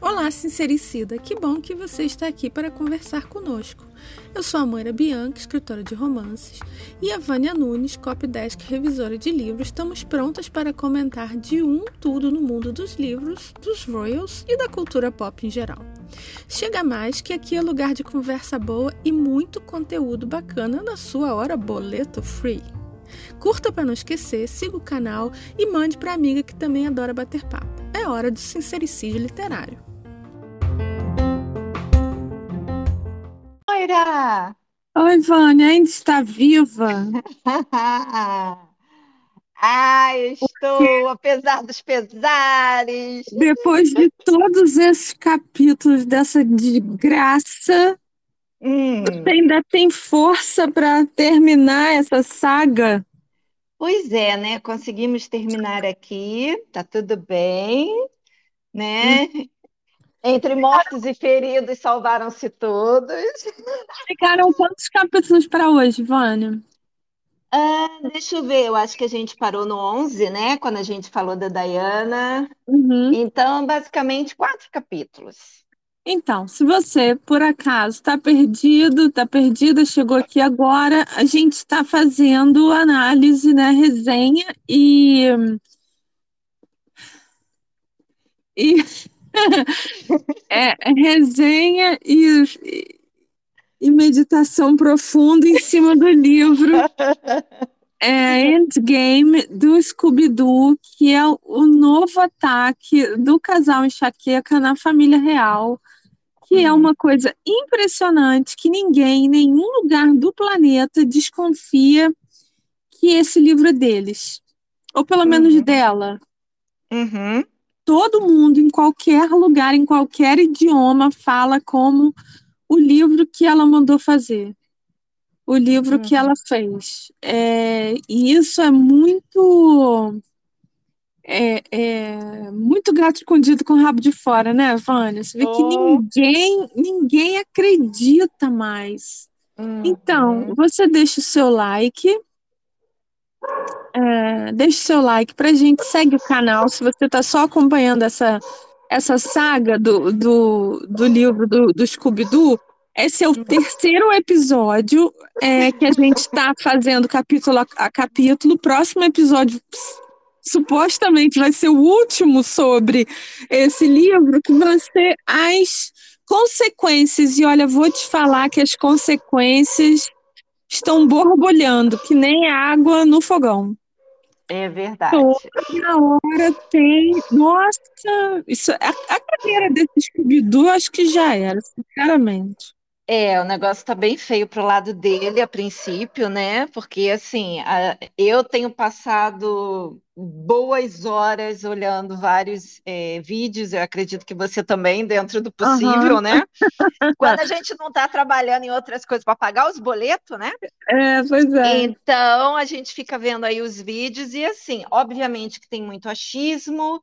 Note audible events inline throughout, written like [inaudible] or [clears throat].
Olá, sincericida! Que bom que você está aqui para conversar conosco. Eu sou a Moira Bianca, escritora de romances, e a Vânia Nunes, copydesk revisora de livros. Estamos prontas para comentar de um tudo no mundo dos livros, dos royals e da cultura pop em geral. Chega mais que aqui é lugar de conversa boa e muito conteúdo bacana na sua hora boleto free. Curta para não esquecer, siga o canal e mande para amiga que também adora bater papo. É hora do sincericídio literário. Moira! Oi, Vânia, ainda está viva? [laughs] ah, estou, apesar dos pesares. Depois de todos esses capítulos dessa desgraça, hum. você ainda tem força para terminar essa saga? Pois é, né? Conseguimos terminar aqui, tá tudo bem, né? Hum. Entre mortos e feridos, salvaram-se todos. Ficaram quantos capítulos para hoje, Vânia? Ah, deixa eu ver, eu acho que a gente parou no 11, né? Quando a gente falou da Diana. Uhum. Então, basicamente, quatro capítulos. Então, se você, por acaso, está perdido, está perdida, chegou aqui agora, a gente está fazendo análise, né, resenha e... E [laughs] é, resenha e, e meditação profunda em cima do livro. É, Endgame do Scooby-Doo, que é o novo ataque do casal enxaqueca na família real, que é uma coisa impressionante que ninguém, em nenhum lugar do planeta desconfia que esse livro é deles. Ou pelo menos uhum. dela. Uhum todo mundo, em qualquer lugar, em qualquer idioma, fala como o livro que ela mandou fazer, o livro uhum. que ela fez. É, e isso é muito. É, é, muito gato escondido com o rabo de fora, né, Vânia? Você vê oh. que ninguém, ninguém acredita mais. Uhum. Então, você deixa o seu like, é, deixe seu like pra gente, segue o canal. Se você está só acompanhando essa, essa saga do, do, do livro do, do Scooby-Doo, esse é o terceiro episódio é, que a gente está fazendo capítulo a, a capítulo. O próximo episódio supostamente vai ser o último sobre esse livro, que vão ser as consequências. E olha, vou te falar que as consequências estão borbulhando, que nem água no fogão. É verdade. Toda hora tem. Nossa, isso, a, a carreira desse Scooby-Doo acho que já era, sinceramente. É, o negócio tá bem feio pro lado dele a princípio, né? Porque assim, a, eu tenho passado boas horas olhando vários é, vídeos, eu acredito que você também, dentro do possível, né? Quando a gente não está trabalhando em outras coisas para pagar os boletos, né? É, pois é. Então a gente fica vendo aí os vídeos e assim, obviamente que tem muito achismo,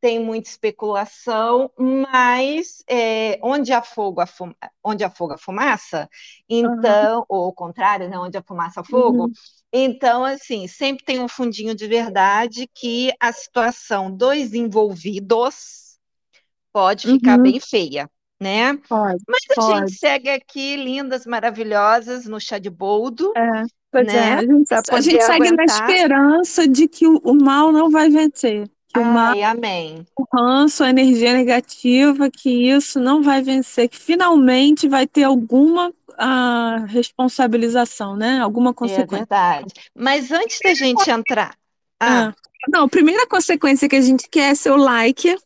tem muita especulação, mas é, onde, há fogo, a fuma, onde há fogo a fumaça, então, uhum. ou ao contrário, né, onde a fumaça a fogo, uhum. então, assim, sempre tem um fundinho de verdade que a situação dos envolvidos pode ficar uhum. bem feia, né? Pode, mas a pode. gente segue aqui, lindas, maravilhosas, no chá de boldo. É. Pois né? é, a gente, a gente segue na esperança de que o, o mal não vai vencer. Que Ai, amém. O ranço, a energia negativa, que isso não vai vencer, que finalmente vai ter alguma a responsabilização, né? Alguma consequência. É verdade. Mas antes da gente entrar. Ah. ah. Não, a primeira consequência que a gente quer é seu like.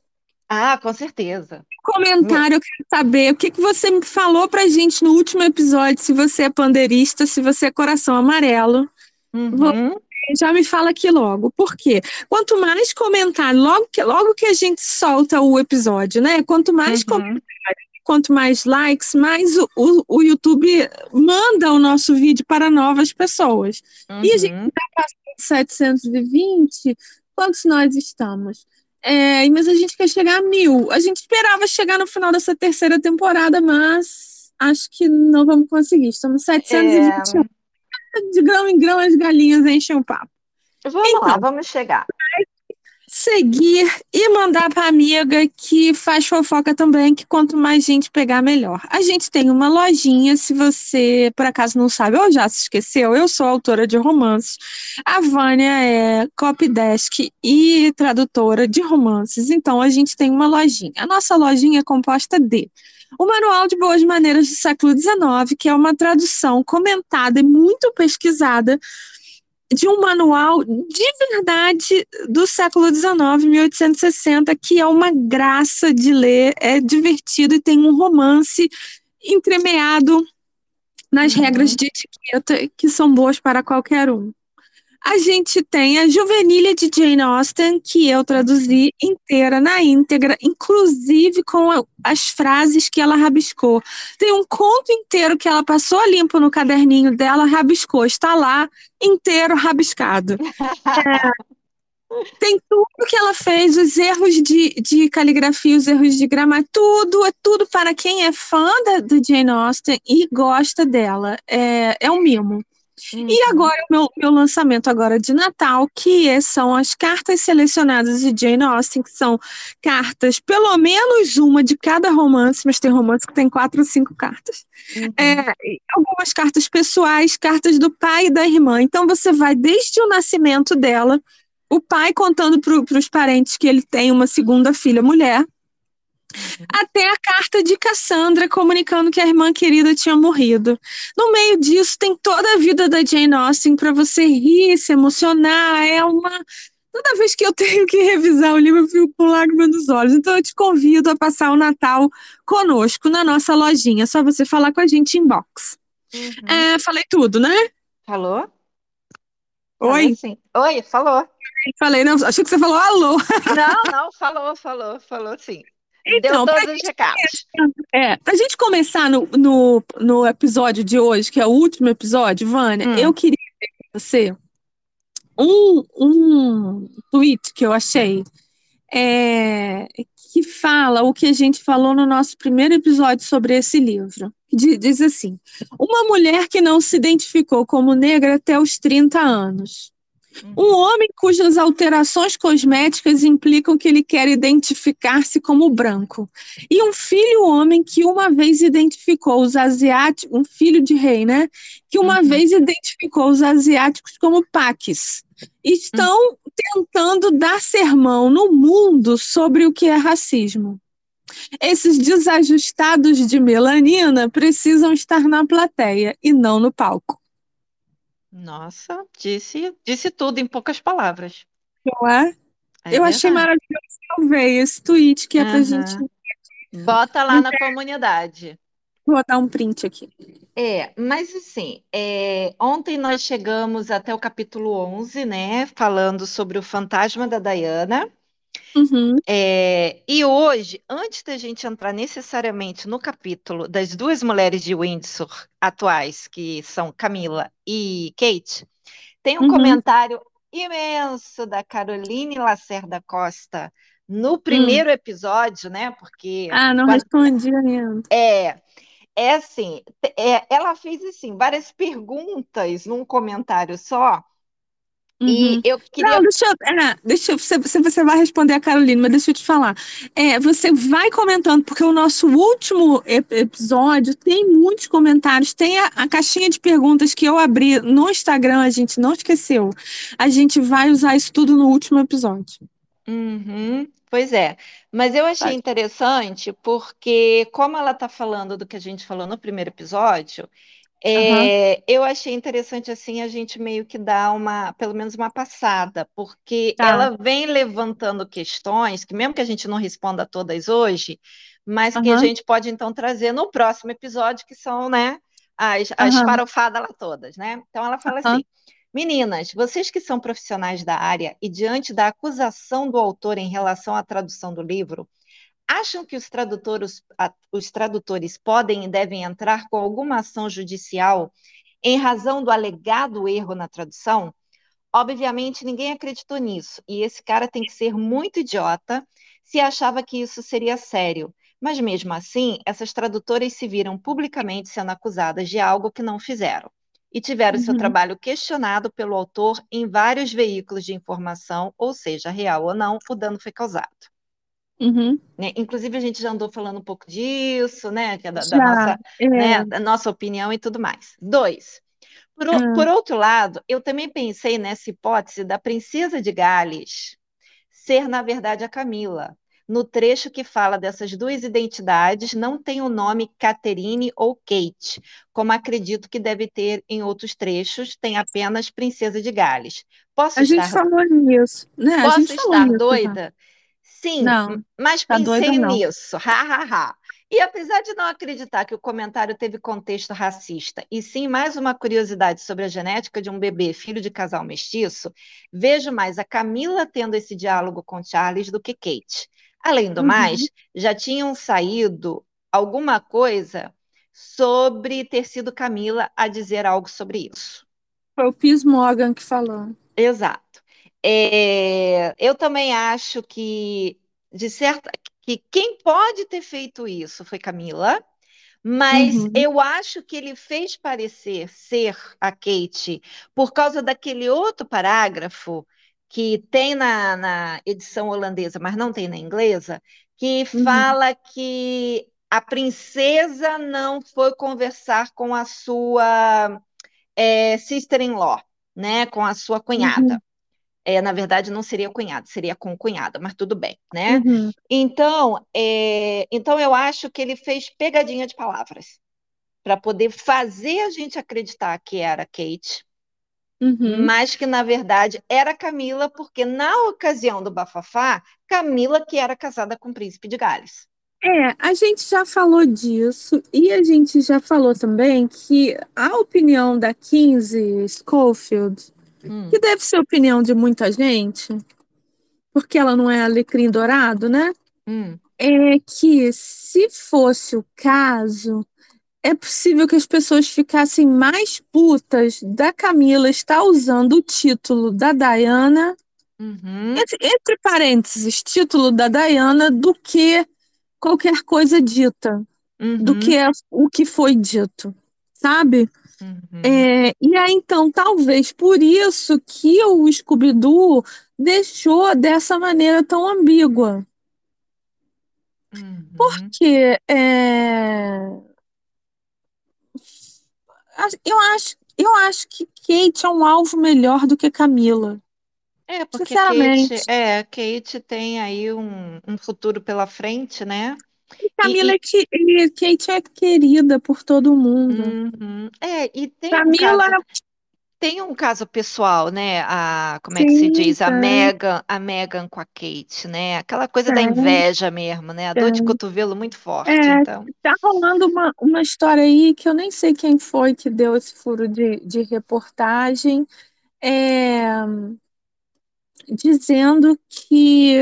Ah, com certeza. Comentário, eu quero saber o que, que você me falou pra gente no último episódio, se você é pandeirista, se você é coração amarelo. Uhum já me fala aqui logo. Por quê? Quanto mais comentário, logo que, logo que a gente solta o episódio, né? Quanto mais uhum. comentário, quanto mais likes, mais o, o, o, YouTube manda o nosso vídeo para novas pessoas. Uhum. E a gente está passando 720, quantos nós estamos? É, mas a gente quer chegar a mil. A gente esperava chegar no final dessa terceira temporada, mas acho que não vamos conseguir. Estamos 721. É de grão em grão as galinhas enchem o papo. Vamos então, lá, vamos chegar seguir e mandar para amiga que faz fofoca também, que quanto mais gente pegar, melhor. A gente tem uma lojinha, se você por acaso não sabe ou já se esqueceu, eu sou autora de romances. A Vânia é copydesk e tradutora de romances, então a gente tem uma lojinha. A nossa lojinha é composta de o Manual de Boas Maneiras do século XIX, que é uma tradução comentada e muito pesquisada de um manual de verdade do século XIX, 1860, que é uma graça de ler, é divertido e tem um romance entremeado nas uhum. regras de etiqueta que são boas para qualquer um. A gente tem a Juvenilha de Jane Austen, que eu traduzi inteira, na íntegra, inclusive com as frases que ela rabiscou. Tem um conto inteiro que ela passou limpo no caderninho dela, rabiscou, está lá, inteiro rabiscado. É, [laughs] tem tudo que ela fez, os erros de, de caligrafia, os erros de gramática, tudo, é tudo para quem é fã da, do Jane Austen e gosta dela. É, é um mimo. Uhum. E agora, o meu, meu lançamento agora de Natal, que são as cartas selecionadas de Jane Austen, que são cartas, pelo menos uma de cada romance, mas tem romance que tem quatro ou cinco cartas. Uhum. É, algumas cartas pessoais, cartas do pai e da irmã. Então, você vai desde o nascimento dela, o pai contando para os parentes que ele tem uma segunda filha mulher, até a carta de Cassandra comunicando que a irmã querida tinha morrido. No meio disso, tem toda a vida da Jane Austen para você rir, se emocionar. É uma. Toda vez que eu [laughs] tenho que revisar o livro, eu fico com lágrimas nos olhos. Então, eu te convido a passar o Natal conosco na nossa lojinha. É só você falar com a gente em box. Uhum. É, falei tudo, né? Falou? Oi? Falei, Oi, falou. Falei, não, achei que você falou alô. Não, não, falou, falou, falou sim. Então, Deu todos os recados. É, pra gente começar no, no, no, episódio de hoje, que é o último episódio, Vânia, hum. eu queria ver com você um, um tweet que eu achei é, que fala o que a gente falou no nosso primeiro episódio sobre esse livro. Diz assim: Uma mulher que não se identificou como negra até os 30 anos. Um homem cujas alterações cosméticas implicam que ele quer identificar-se como branco. E um filho homem que uma vez identificou os asiáticos, um filho de rei, né? Que uma uhum. vez identificou os asiáticos como paques. Estão uhum. tentando dar sermão no mundo sobre o que é racismo. Esses desajustados de melanina precisam estar na plateia e não no palco. Nossa, disse, disse tudo em poucas palavras. Não é? É eu achei maravilhoso que eu veio esse tweet que é pra gente. Bota lá na comunidade. Vou dar um print aqui. É, mas assim, é, ontem nós chegamos até o capítulo 11, né? Falando sobre o fantasma da Diana. Uhum. É, e hoje, antes da gente entrar necessariamente no capítulo das duas mulheres de Windsor atuais, que são Camila e Kate, tem um uhum. comentário imenso da Caroline Lacerda Costa no primeiro hum. episódio, né? Porque. Ah, não quando... respondi ainda. É. É assim, é, ela fez assim várias perguntas num comentário só, Uhum. E eu queria. Não, deixa eu. É, deixa eu você, você vai responder a Carolina, mas deixa eu te falar. É, você vai comentando, porque o nosso último episódio tem muitos comentários, tem a, a, caixinha de perguntas que eu abri no Instagram, a gente não esqueceu. A gente vai usar isso tudo no último episódio. Uhum. Pois é, mas eu achei interessante porque, como ela está falando do que a gente falou no primeiro episódio, é, eu achei interessante assim a gente meio que dar uma, pelo menos uma passada, porque tá. ela vem levantando questões que mesmo que a gente não responda todas hoje, mas que a gente pode então trazer no próximo episódio, que são, né, as, as farofadas lá todas, né? Então ela fala assim: Meninas, vocês que são profissionais da área e diante da acusação do autor em relação à tradução do livro, acham que os tradutores, os tradutores podem e devem entrar com alguma ação judicial em razão do alegado erro na tradução? Obviamente, ninguém acreditou nisso, e esse cara tem que ser muito idiota se achava que isso seria sério. Mas mesmo assim, essas tradutoras se viram publicamente sendo acusadas de algo que não fizeram. e tiveram seu Uhum. trabalho questionado pelo autor em vários veículos de informação, ou seja, real ou não, o dano foi causado. Uhum. né? Inclusive, a gente já andou falando um pouco disso, né? Que é da, da nossa, é. né? Da nossa opinião e tudo mais. Dois. Por, Ah. por outro lado, eu também pensei nessa hipótese da princesa de Gales ser, na verdade, a Camila. No trecho que fala dessas duas identidades, não tem o nome Catherine ou Kate, como acredito que deve ter em outros trechos, tem apenas Princesa de Gales. Posso A gente estar falou nisso, né? Posso gente estar já. doida? Sim, Não, mas tá pensei nisso. [laughs] Ha, ha, ha. E apesar de não acreditar que o comentário teve contexto racista, e sim mais uma curiosidade sobre a genética de um bebê filho de casal mestiço, vejo mais a Camila tendo esse diálogo com Charles do que Kate. Além do Uhum. mais, já tinham saído alguma coisa sobre ter sido Camila a dizer algo sobre isso. Foi o Piers Morgan que falou. Exato. É, eu também acho que, de certa, que quem pode ter feito isso foi Camila, mas Uhum. eu acho que ele fez parecer ser a Kate por causa daquele outro parágrafo que tem na, na edição holandesa, mas não tem na inglesa, que Uhum. fala que a princesa não foi conversar com a sua é, sister-in-law, né, com a sua cunhada. Uhum. É, na verdade, não seria cunhada, seria com cunhada, mas tudo bem, né? Uhum. Então, é, então eu acho que ele fez pegadinha de palavras para poder fazer a gente acreditar que era Kate, Uhum. mas que na verdade era Camila, porque na ocasião do bafafá, Camila que era casada com o príncipe de Gales. É, a gente já falou disso e a gente já falou também que a opinião da Kinsey Schofield, Hum, que deve ser a opinião de muita gente, porque ela não é alecrim dourado, né? hum, É que se fosse o caso, é possível que as pessoas ficassem mais putas da Camila estar usando o título da Diana, uhum, entre, entre parênteses, título da Diana, do que qualquer coisa dita, do uhum, que é o que foi dito, sabe? Uhum, É, e aí, então, talvez por isso que o Scooby-Doo deixou dessa maneira tão ambígua. uhum. Porque é, eu acho, eu acho que Kate é um alvo melhor do que Camila. É, porque Kate, é, Kate tem aí um, um futuro pela frente, né? Camila e- é que e Kate é querida por todo mundo. uhum, é, e tem um Camila, caso, tem um caso pessoal, né? A, como é que se diz? A tem, Meghan, a Meghan com a Kate, né? Aquela coisa da inveja mesmo, né? A dor de tem. cotovelo muito forte, É, então. tá rolando uma, uma história aí que eu nem sei quem foi que deu esse furo de, de reportagem, é, dizendo que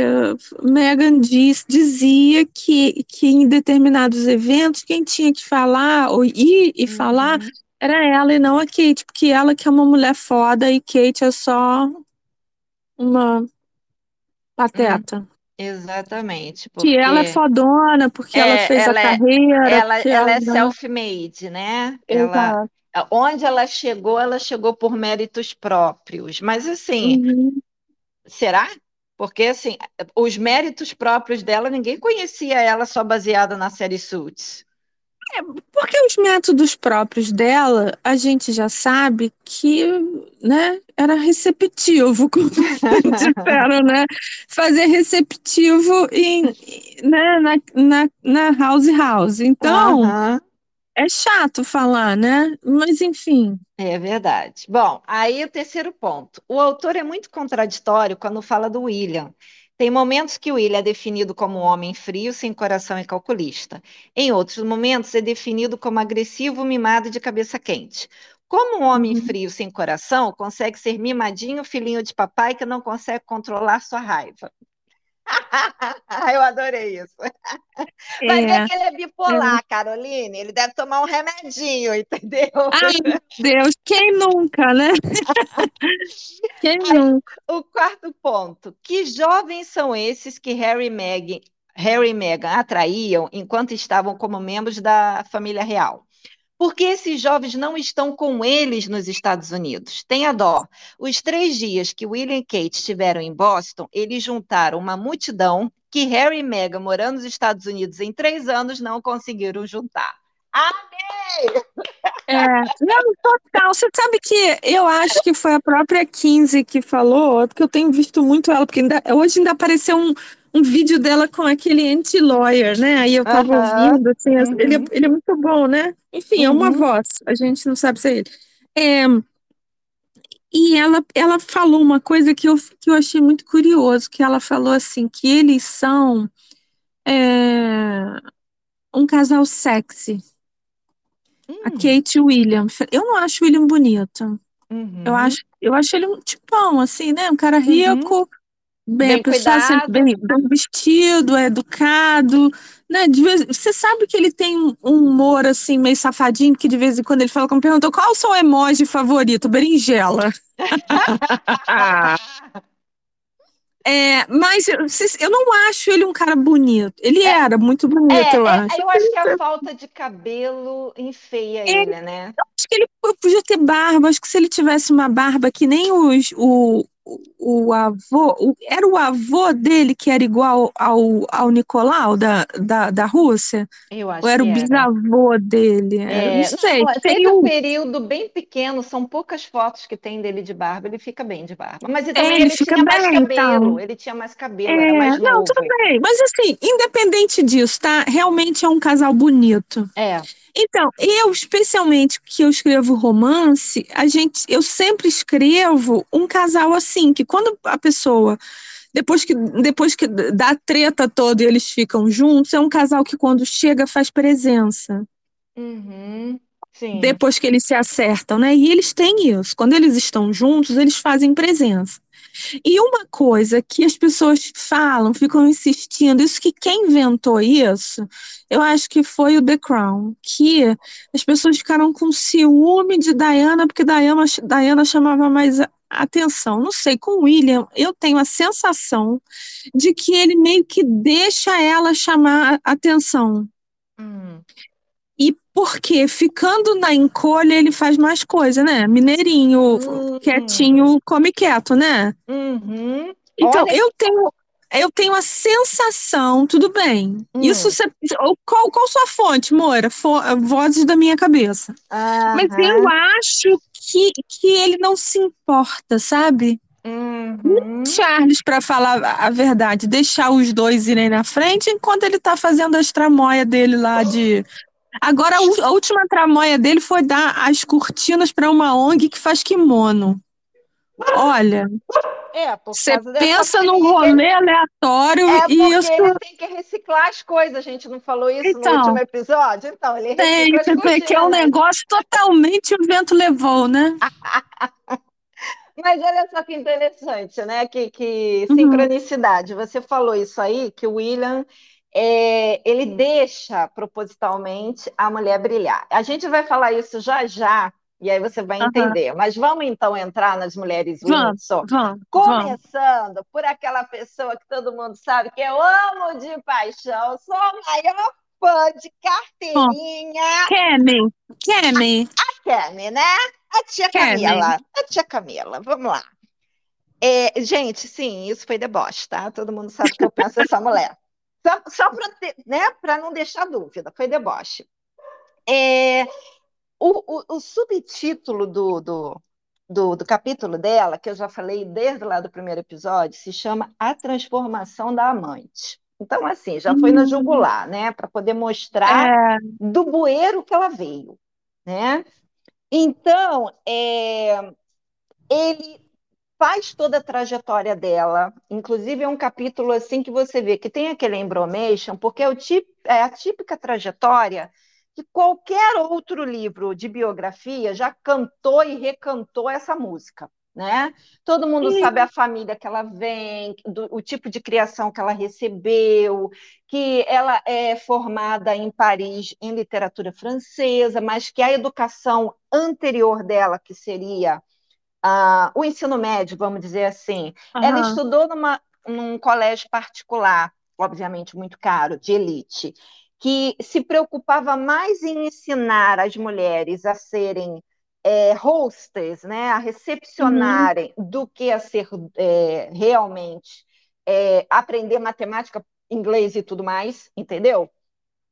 Meghan diz, dizia que, que em determinados eventos quem tinha que falar ou ir e falar Uhum, era ela e não a Kate, porque ela que é uma mulher foda e Kate é só uma pateta. exatamente, Que ela é porque fodona, porque ela é, fez a ela é, carreira, ela, porque ela ela. é self-made, né? Ela, onde ela chegou, ela chegou por méritos próprios. Mas assim, Uhum. Será? Porque assim, os méritos próprios dela, ninguém conhecia ela só baseada na série Suits. Porque os métodos próprios dela, a gente já sabe que, né, era receptivo, como [laughs] disseram, né? Fazer receptivo em, né, na, na, na House House. Então, Aham, é chato falar, né? Mas enfim. é verdade. Bom, aí o terceiro ponto. O autor é muito contraditório quando fala do William. Tem momentos que o William é definido como um homem frio, sem coração e calculista. Em outros momentos, é definido como agressivo, mimado e de cabeça quente. Como um homem Uhum. frio, sem coração, consegue ser mimadinho, filhinho de papai que não consegue controlar sua raiva. Eu adorei isso. Vai ver É, que ele é é. bipolar, Caroline. Ele deve tomar um remedinho, entendeu? Ai, meu Deus, quem nunca, né? [laughs] Quem Aí, nunca? o quarto ponto. Que jovens são esses que Harry e Meghan, Harry e Meghan atraíam enquanto estavam como membros da família real? Porque esses jovens não estão com eles nos Estados Unidos. Tenha dó. Os três dias que William e Kate estiveram em Boston, eles juntaram uma multidão que Harry e Meghan, morando nos Estados Unidos em três anos, não conseguiram juntar. Amei! É, não, total. Você sabe que eu acho que foi a própria Kinsey que falou, porque eu tenho visto muito ela, porque ainda, hoje ainda apareceu um, um vídeo dela com aquele anti-lawyer, né? Aí eu tava ouvindo, assim, uhum. ele, é, ele é muito bom, né? Enfim, é uma uhum. voz, a gente não sabe se é ele. É, e ela, ela falou uma coisa que eu, que eu achei muito curioso, que ela falou assim, que eles são é, um casal sexy. Hum. A Kate e o William. Eu não acho o William bonito. Uhum. Eu, acho, eu acho ele um tipão, assim, né? Um cara uhum. rico, uhum. Bem, bem, pessoa, assim, bem, bem, vestido, é educado, né? De vez, você sabe que ele tem um humor, assim, meio safadinho, que de vez em quando ele fala, como perguntou, qual o seu emoji favorito? Berinjela. [laughs] É, mas eu, eu, não acho ele um cara bonito. Ele é, era muito bonito, é, eu é, acho. Eu acho que a falta de cabelo enfeia ele, né? Eu acho que ele podia ter barba. Acho que se ele tivesse uma barba que nem os, o, o avô, o, era o avô dele que era igual ao, ao Nicolau da, da, da Rússia? Eu acho Ou era o bisavô dele? É, não sei. Não, teve um período bem pequeno, são poucas fotos que tem dele de barba, ele fica bem de barba. Mas ele, também, é, ele, ele tinha bem, mais cabelo, então. ele tinha mais cabelo, é, era mais Não, novo. tudo bem. Mas assim, independente disso, tá? Realmente é um casal bonito. É. Então, eu, especialmente que eu escrevo romance, a gente, eu sempre escrevo um casal assim, que quando a pessoa depois que, depois que dá a treta toda e eles ficam juntos, é um casal que quando chega faz presença. Uhum, depois que eles se acertam, né? E eles têm isso. Quando eles estão juntos, eles fazem presença. E uma coisa que as pessoas falam, ficam insistindo, isso que quem inventou isso, eu acho que foi o The Crown, que as pessoas ficaram com ciúme de Diana, porque Diana, Diana chamava mais atenção. Não sei, com o William, eu tenho a sensação de que ele meio que deixa ela chamar atenção. Hum. Porque ficando na encolha ele faz mais coisa, né? Mineirinho, uhum. quietinho, come quieto, né? Uhum. Então, Olha... eu tenho eu tenho a sensação, tudo bem. Hum. Isso você, qual, qual sua fonte, Moira? Fo, vozes da minha cabeça. Mas eu acho que, que ele não se importa, sabe? Uhum. Charles, para falar a verdade, deixar os dois irem na frente enquanto ele tá fazendo as tramóias dele lá de Agora, a última tramóia dele foi dar as cortinas para uma ONG que faz kimono. Olha, é, você pensa num rolê aleatório é e isso. Ele tem que reciclar as coisas, a gente não falou isso então, no último episódio? Então, ele tem, recicla [laughs] que é um negócio totalmente o vento levou, né? [laughs] Mas olha só que interessante, né? Que, que uhum. sincronicidade. Uhum. Você falou isso aí, que o William é, ele deixa propositalmente a mulher brilhar. A gente vai falar isso já já, e aí você vai entender. Uhum. Mas vamos então entrar nas mulheres Windsor, vamos, começando vamos. por aquela pessoa que todo mundo sabe que eu amo de paixão, sou a maior fã de carteirinha. Kemi, Kemi. A, a Kemi, né? A tia Kemi. Camila. A tia Camila, vamos lá. É, gente, sim, isso foi deboche, tá? Todo mundo sabe que eu penso nessa mulher. Só, só para né, não deixar dúvida, foi deboche. É, o, o, o, subtítulo do, do, do, do, capítulo dela, que eu já falei desde lá do primeiro episódio, se chama A Transformação da Amante. Então, assim, já foi na hum. jugular, né? Para poder mostrar é. do bueiro que ela veio, né? Então, é, ele faz toda a trajetória dela. Inclusive, é um capítulo assim que você vê que tem aquele embromation, porque é, tip, é a típica trajetória que qualquer outro livro de biografia já cantou e recantou essa música. Né? Todo mundo Sim. sabe a família que ela vem, do, o tipo de criação que ela recebeu, que ela é formada em Paris em literatura francesa, mas que a educação anterior dela, que seria uh, o ensino médio, vamos dizer assim. Uhum. Ela estudou numa, num colégio particular, obviamente muito caro, de elite, que se preocupava mais em ensinar as mulheres a serem é, hostess, né, a recepcionarem, uhum. do que a ser é, realmente é, aprender matemática, inglês e tudo mais, entendeu?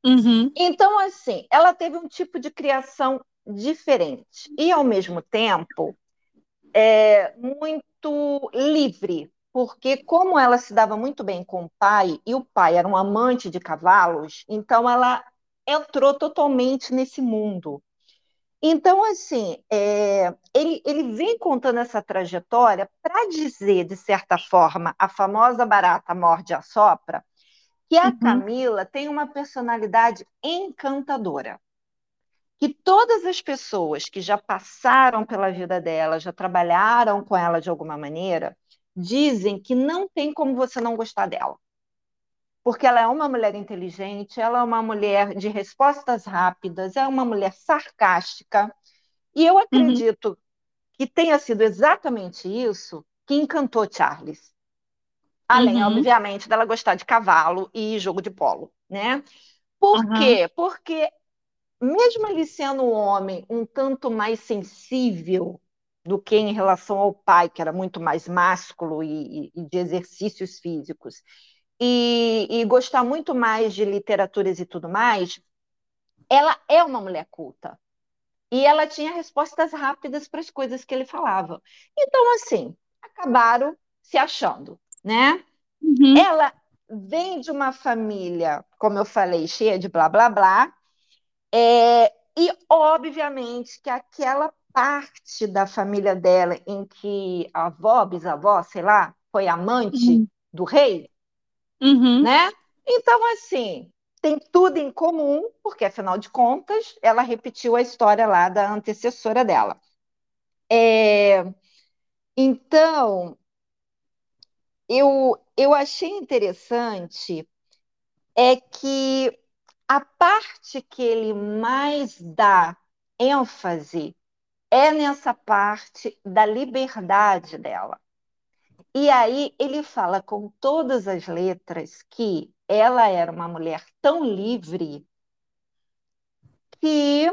Uhum. Então, assim, ela teve um tipo de criação diferente e, ao mesmo tempo, é, muito livre, porque como ela se dava muito bem com o pai, e o pai era um amante de cavalos, então ela entrou totalmente nesse mundo. Então, assim, é, ele, ele vem contando essa trajetória para dizer, de certa forma, a famosa barata morde a sopra, que a uhum. Camila tem uma personalidade encantadora. Que todas as pessoas que já passaram pela vida dela, já trabalharam com ela de alguma maneira, dizem que não tem como você não gostar dela porque ela é uma mulher inteligente, ela é uma mulher de respostas rápidas, é uma mulher sarcástica. E eu uhum. acredito uhum. que tenha sido exatamente isso que encantou Charles. Além, uhum. obviamente, dela gostar de cavalo e jogo de polo, né? Por uhum. quê? Porque mesmo ele sendo um homem um tanto mais sensível do que em relação ao pai, que era muito mais másculo e, e de exercícios físicos, e, e gostar muito mais de literaturas e tudo mais, ela é uma mulher culta. E ela tinha respostas rápidas para as coisas que ele falava. Então, assim, acabaram se achando, né? Uhum. Ela vem de uma família, como eu falei, cheia de blá blá blá. É, e, obviamente, que aquela parte da família dela em que a avó, bisavó, sei lá, foi amante uhum. do rei, Uhum. né? Então, assim, tem tudo em comum, porque, afinal de contas, ela repetiu a história lá da antecessora dela. É... Então, eu, eu achei interessante é que a parte que ele mais dá ênfase é nessa parte da liberdade dela. E aí ele fala com todas as letras que ela era uma mulher tão livre que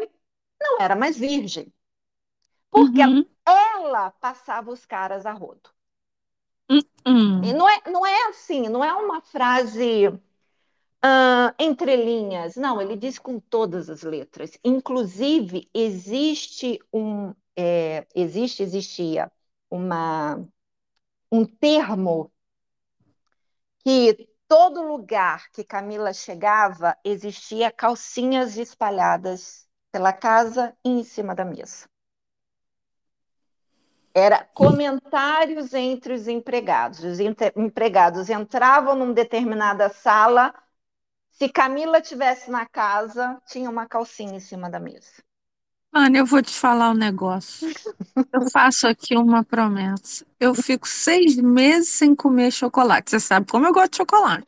não era mais virgem. Porque uhum. ela passava os caras a rodo. Uhum. E não é, não é assim, não é uma frase uh, entre linhas. Não, ele diz com todas as letras. Inclusive, existe um. É, existe, existia uma um termo que todo lugar que Camila chegava existia calcinhas espalhadas pela casa e em cima da mesa. Era comentários entre os empregados. Os empregados entravam numa determinada sala, se Camila tivesse na casa, tinha uma calcinha em cima da mesa. Ana, eu vou te falar um negócio. Eu faço aqui uma promessa. Eu fico seis meses sem comer chocolate. Você sabe como eu gosto de chocolate.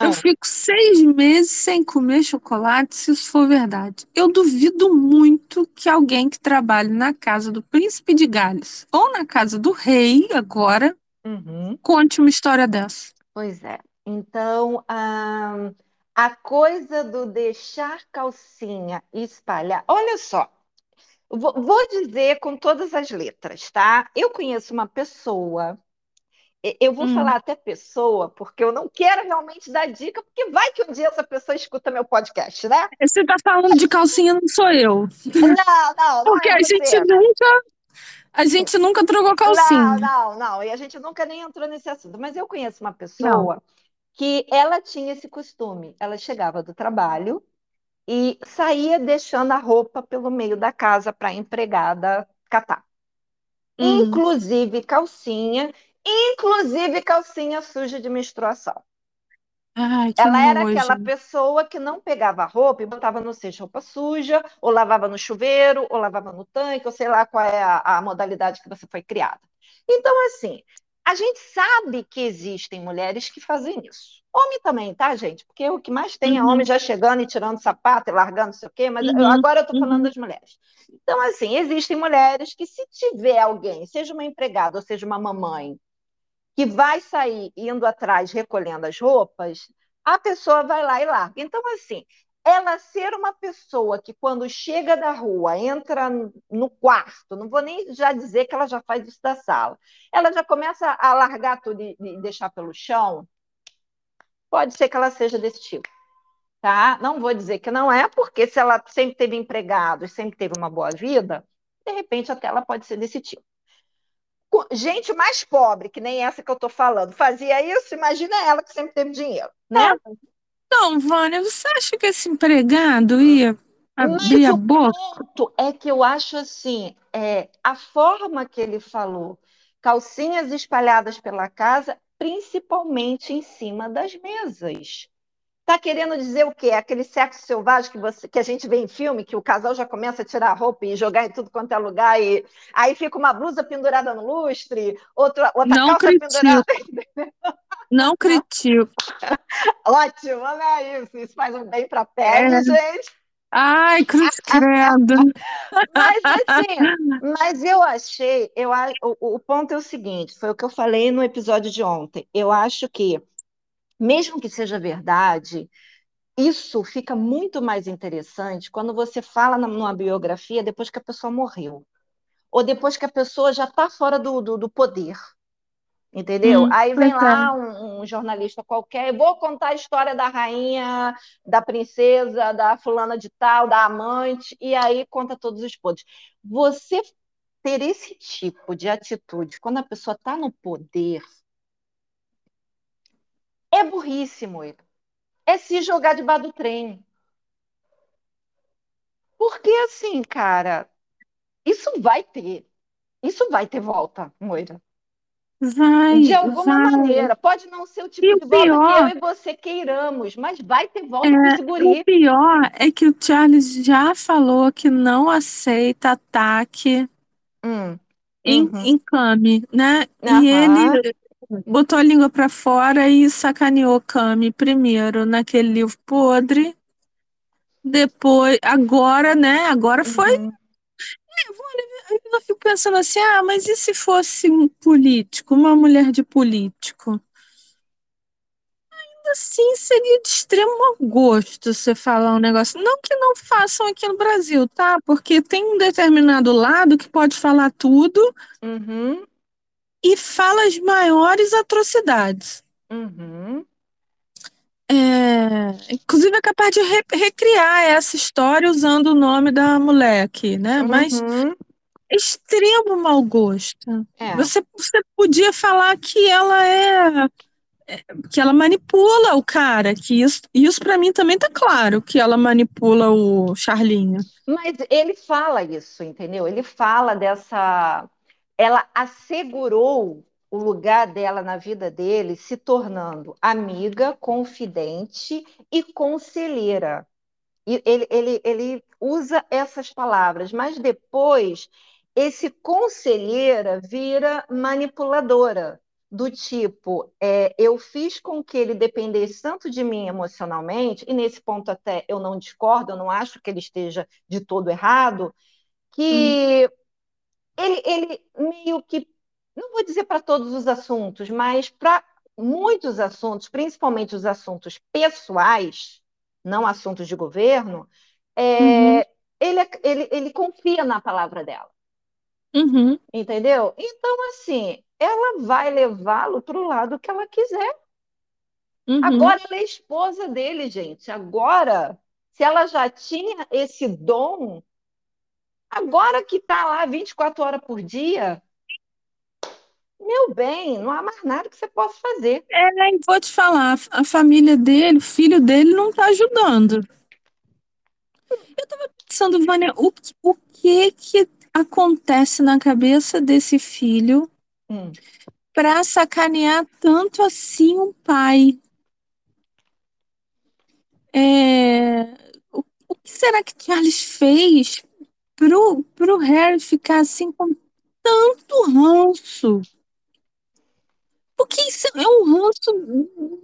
Eu ah. fico seis meses sem comer chocolate, se isso for verdade. Eu duvido muito que alguém que trabalhe na casa do príncipe de Gales ou na casa do rei agora uhum. conte uma história dessa. Pois é. Então, a, a coisa do deixar calcinha espalhar. Olha só, Vou dizer com todas as letras, tá? Eu conheço uma pessoa, eu vou hum. falar até pessoa, porque eu não quero realmente dar dica, porque vai que um dia essa pessoa escuta meu podcast, né? Você tá falando de calcinha, não sou eu. Não, não, não. Porque é a gente nunca. A gente nunca trocou calcinha. Não, não, não. E a gente nunca nem entrou nesse assunto. Mas eu conheço uma pessoa não. Que ela tinha esse costume. Ela chegava do trabalho, e saía deixando a roupa pelo meio da casa para a empregada catar. Hum. Inclusive calcinha, inclusive calcinha suja de menstruação. Ai, Ela nojo. era aquela pessoa que não pegava roupa e botava no cesto roupa suja, ou lavava no chuveiro, ou lavava no tanque, ou sei lá qual é a, a modalidade que você foi criada. Então, assim, a gente sabe que existem mulheres que fazem isso. Homem também, tá, gente? Porque o que mais tem é uhum. homem já chegando e tirando sapato e largando não sei o quê, mas uhum. agora eu estou falando uhum. das mulheres. Então, assim, existem mulheres que, se tiver alguém, seja uma empregada ou seja uma mamãe, que vai sair indo atrás recolhendo as roupas, a pessoa vai lá e larga. Então, assim, ela ser uma pessoa que, quando chega da rua, entra no quarto, não vou nem já dizer que ela já faz isso da sala, ela já começa a largar tudo e, e deixar pelo chão, pode ser que ela seja desse tipo. Tá? Não vou dizer que não é, porque se ela sempre teve empregado, sempre teve uma boa vida, de repente até ela pode ser desse tipo. Gente mais pobre, que nem essa que eu estou falando, fazia isso, imagina ela que sempre teve dinheiro, né? Então, Vânia, você acha que esse empregado ia abrir Mas a o boca? ponto é que eu acho assim, é, a forma que ele falou, calcinhas espalhadas pela casa, principalmente em cima das mesas. Tá querendo dizer o quê? Aquele sexo selvagem que, você, que a gente vê em filme, que o casal já começa a tirar a roupa e jogar em tudo quanto é lugar, e aí fica uma blusa pendurada no lustre, outra, outra Não calça critico, pendurada. não critico. [laughs] Ótimo, olha isso. Isso faz um bem para a É. pele, gente. Ai, cruz [laughs] credo. Mas assim, mas eu achei, eu, o, o ponto é o seguinte, foi o que eu falei no episódio de ontem. Eu acho que, mesmo que seja verdade, isso fica muito mais interessante quando você fala numa biografia depois que a pessoa morreu, ou depois que a pessoa já está fora do, do, do poder. Entendeu? Hum, Aí vem pois lá um, um jornalista qualquer, vou contar a história da rainha, da princesa, da fulana de tal, da amante, e aí conta todos os podres. Você ter esse tipo de atitude quando a pessoa está no poder é burrice, Moira. É se jogar debaixo do trem. Porque assim, cara, isso vai ter. Isso vai ter volta, Moira. Vai, De alguma vai. maneira. Pode não ser o E tipo o de volta que eu pior, e você queiramos, mas vai ter volta é, o guri. pior é que o Charles já falou que não aceita ataque Hum, em, uhum, em Cami, né? E aham, ele botou a língua pra fora e sacaneou Cami primeiro naquele livro podre, depois, agora, né? Agora foi. uhum, Eu fico pensando assim, ah, mas e se fosse um político, uma mulher de político? Assim seria de extremo gosto você falar um negócio. Não que não façam aqui no Brasil, tá? Porque tem um determinado lado que pode falar tudo uhum, e fala as maiores atrocidades. uhum, É, inclusive é capaz de re- recriar essa história usando o nome da mulher aqui, né? Mas uhum. extremo mau gosto. É, Você, você podia falar que ela é que ela manipula o cara, que isso, isso para mim também tá claro, que ela manipula o Charlinho. mas ele fala isso, entendeu? Ele fala dessa. Ela assegurou o lugar dela na vida dele, se tornando amiga, confidente e conselheira. E ele, ele, ele usa essas palavras, mas depois esse conselheira vira manipuladora, do tipo, é, eu fiz com que ele dependesse tanto de mim emocionalmente, e nesse ponto até eu não discordo, eu não acho que ele esteja de todo errado, Hum, que ele, ele meio que, não vou dizer para todos os assuntos, mas para muitos assuntos, principalmente os assuntos pessoais, não assuntos de governo, uhum, é, ele, ele, ele confia na palavra dela, uhum, entendeu? Então, assim, ela vai levá-lo para o lado que ela quiser. uhum. Agora ela é esposa dele, gente. Agora, se ela já tinha esse dom, agora que está lá 24 horas por dia, meu bem, não há mais nada que você possa fazer. É, vou te falar, a família dele, o filho dele não tá ajudando. Pensando, Vânia, o, o que que acontece na cabeça desse filho Hum. pra sacanear tanto assim um pai? É, o, o que será que Charles fez pro, pro Harry ficar assim com tanto ranço? Porque isso é um ranço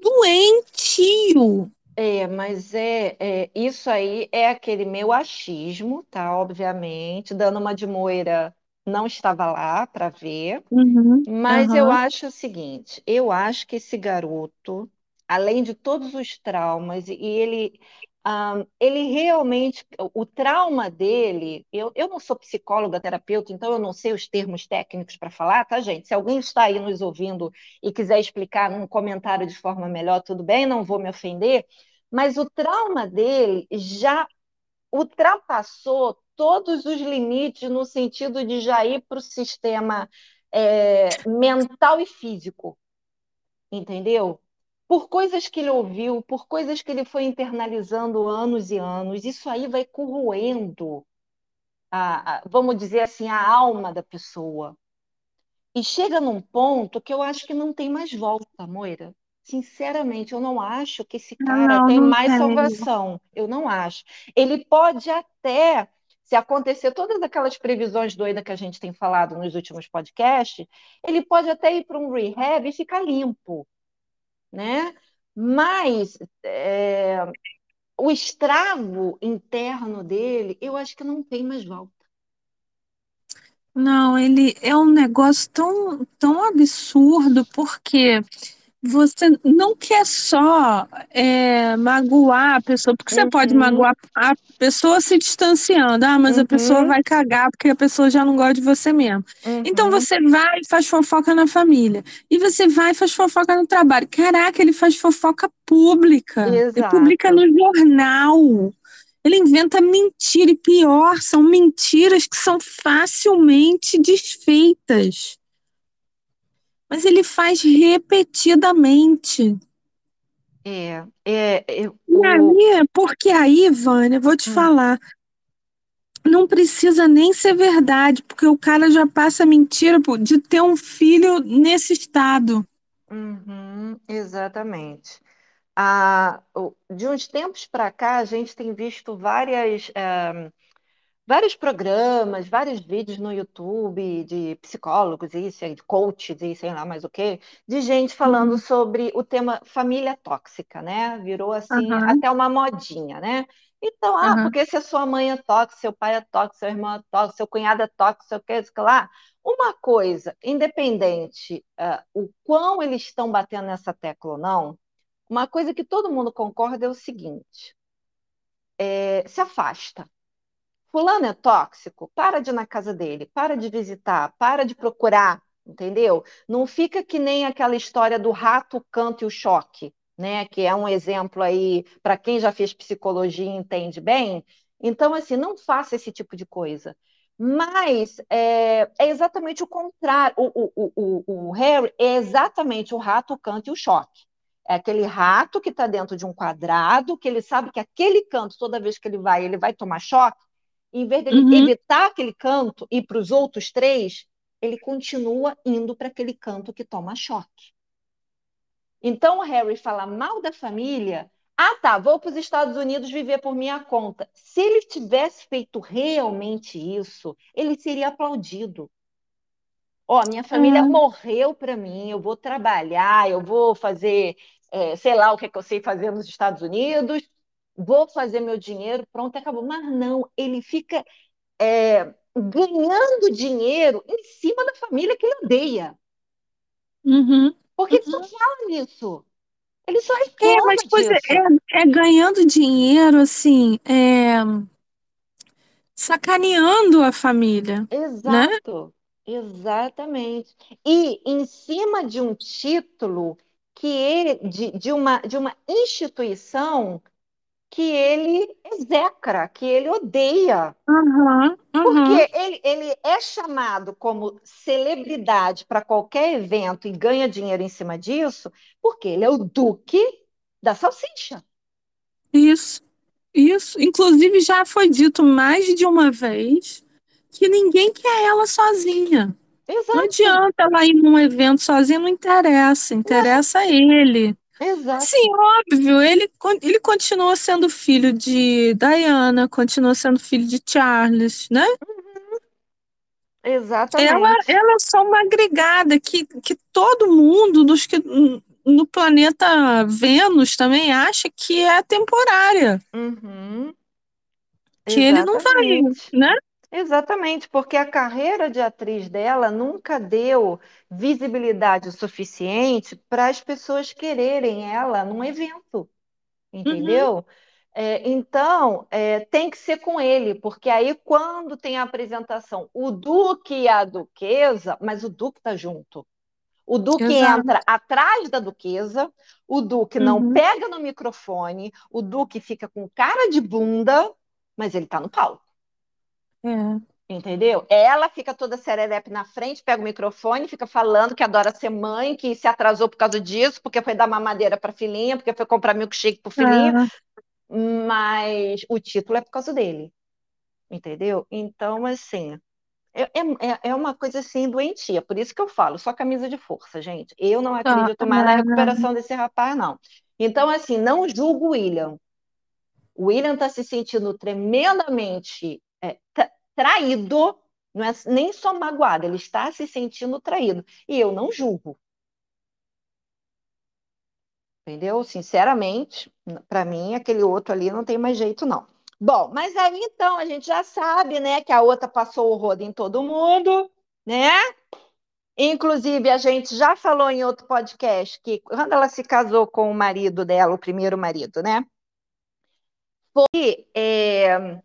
doentio. É, mas é, é, isso aí é aquele meu achismo, tá? Obviamente, dando uma de Moira não estava lá para ver, Uhum, mas eu aham, acho o seguinte, eu acho que esse garoto, além de todos os traumas, e ele Um, ele realmente, o trauma dele, eu, eu não sou psicóloga, terapeuta, então eu não sei os termos técnicos para falar, tá, gente? Se alguém está aí nos ouvindo e quiser explicar num comentário de forma melhor, tudo bem, não vou me ofender, mas o trauma dele já ultrapassou todos os limites no sentido de já ir para o sistema é, mental e físico, entendeu? Por coisas que ele ouviu, por coisas que ele foi internalizando anos e anos, isso aí vai corroendo, a, a, vamos dizer assim, a alma da pessoa. E chega num ponto que eu acho que não tem mais volta, Moira. Sinceramente, eu não acho que esse cara não, tem não mais tem. salvação. Eu não acho. Ele pode até, se acontecer todas aquelas previsões doidas que a gente tem falado nos últimos podcasts, ele pode até ir para um rehab e ficar limpo né? Mas é, o estrago interno dele, eu acho que não tem mais volta. Não, ele é um negócio tão, tão absurdo, porque você não quer só é, magoar a pessoa, porque você pode Uhum, magoar a pessoa se distanciando. Ah, mas a pessoa uhum, vai cagar porque a pessoa já não gosta de você mesmo. Então uhum, você vai e faz fofoca na família. E você vai e faz fofoca no trabalho. Caraca, ele faz fofoca pública. Ele publica no exato. jornal. Ele inventa mentira e pior, são mentiras que são facilmente desfeitas. Mas ele faz repetidamente. É, é, é, E o, aí, porque aí, Vânia, vou te hum, falar, não precisa nem ser verdade, porque o cara já passa mentira pô, de ter um filho nesse estado. uhum, exatamente. Ah, de uns tempos para cá, a gente tem visto várias. eh, vários programas, vários vídeos no YouTube de psicólogos, isso, de coaches e sei lá mais o quê, de gente falando Uhum. sobre o tema família tóxica, né? Virou assim Aham, até uma modinha, né? Então, ah, aham, porque se a sua mãe é tóxica, seu pai é tóxico, seu irmão é tóxico, seu cunhado é tóxico, seu que, sei lá. Uma coisa, independente ah, o quão eles estão batendo nessa tecla ou não, uma coisa que todo mundo concorda é o seguinte: é, se afasta. Fulano é tóxico, para de ir na casa dele, para de visitar, para de procurar, entendeu? Não fica que nem aquela história do rato, o canto e o choque, né? Que é um exemplo aí para quem já fez psicologia e entende bem. Então, assim, não faça esse tipo de coisa. Mas é, é exatamente o contrário. O, o, o, o Harry é exatamente o rato, o canto e o choque. É aquele rato que está dentro de um quadrado, que ele sabe que aquele canto, toda vez que ele vai, ele vai tomar choque em vez dele uhum, evitar aquele canto e ir para os outros três, ele continua indo para aquele canto que toma choque. Então o Harry fala mal da família. Ah, tá, vou para os Estados Unidos viver por minha conta. Se ele tivesse feito realmente isso, ele seria aplaudido. Ó, oh, minha família é, morreu para mim, eu vou trabalhar, eu vou fazer, é, sei lá o que, é que eu sei fazer nos Estados Unidos, vou fazer meu dinheiro, pronto, acabou. Mas não, ele fica é, ganhando dinheiro em cima da família que ele odeia. uhum, Porque ele só uhum. fala nisso. Ele só É, mas reclama pois é, disso. é, é ganhando dinheiro, assim, é, sacaneando a família, né? Exato, exatamente. E em cima de um título que ele, de, de uma, de uma instituição que ele execra, que ele odeia. Aham, Porque aham. ele, ele é chamado como celebridade para qualquer evento e ganha dinheiro em cima disso, porque ele é o duque da salsicha. Isso, isso. Inclusive já foi dito mais de uma vez que ninguém quer ela sozinha. Não Exato, adianta ela ir num evento sozinha, não interessa, não, interessa ele. Sim, exato, óbvio, ele, ele continua sendo filho de Diana, continua sendo filho de Charles, né? Ela, exatamente. ela é só uma agregada que, que todo mundo dos que no planeta Vênus também acha que é temporária, Uhum, que ele não vai, exatamente. né? Exatamente, porque a carreira de atriz dela nunca deu visibilidade suficiente para as pessoas quererem ela num evento, Uhum, entendeu? É, então, é, tem que ser com ele, porque aí quando tem a apresentação, o Duque e a Duquesa, mas o Duque está junto. O Duque Exato. entra atrás da Duquesa, o Duque não Uhum. pega no microfone, o Duque fica com cara de bunda, mas ele está no palco. É. Entendeu? Ela fica toda serelepe na frente, pega o microfone, fica falando que adora ser mãe, que se atrasou por causa disso, porque foi dar mamadeira para filhinha, porque foi comprar milkshake pro filhinho, É. mas o título é por causa dele. Entendeu? Então, assim, é, é, é uma coisa assim doentia, por isso que eu falo, só camisa de força, gente. Eu não acredito mais na recuperação desse rapaz, não. Então, assim, não julgo o William. O William está se sentindo tremendamente é, tra- traído, não é nem só magoado, ele está se sentindo traído. E eu não julgo. Entendeu? Sinceramente, para mim, aquele outro ali não tem mais jeito, não. Bom, mas aí então a gente já sabe, né, que a outra passou o rodo em todo mundo, né? Inclusive, a gente já falou em outro podcast que quando ela se casou com o marido dela, o primeiro marido, né? Foi. é,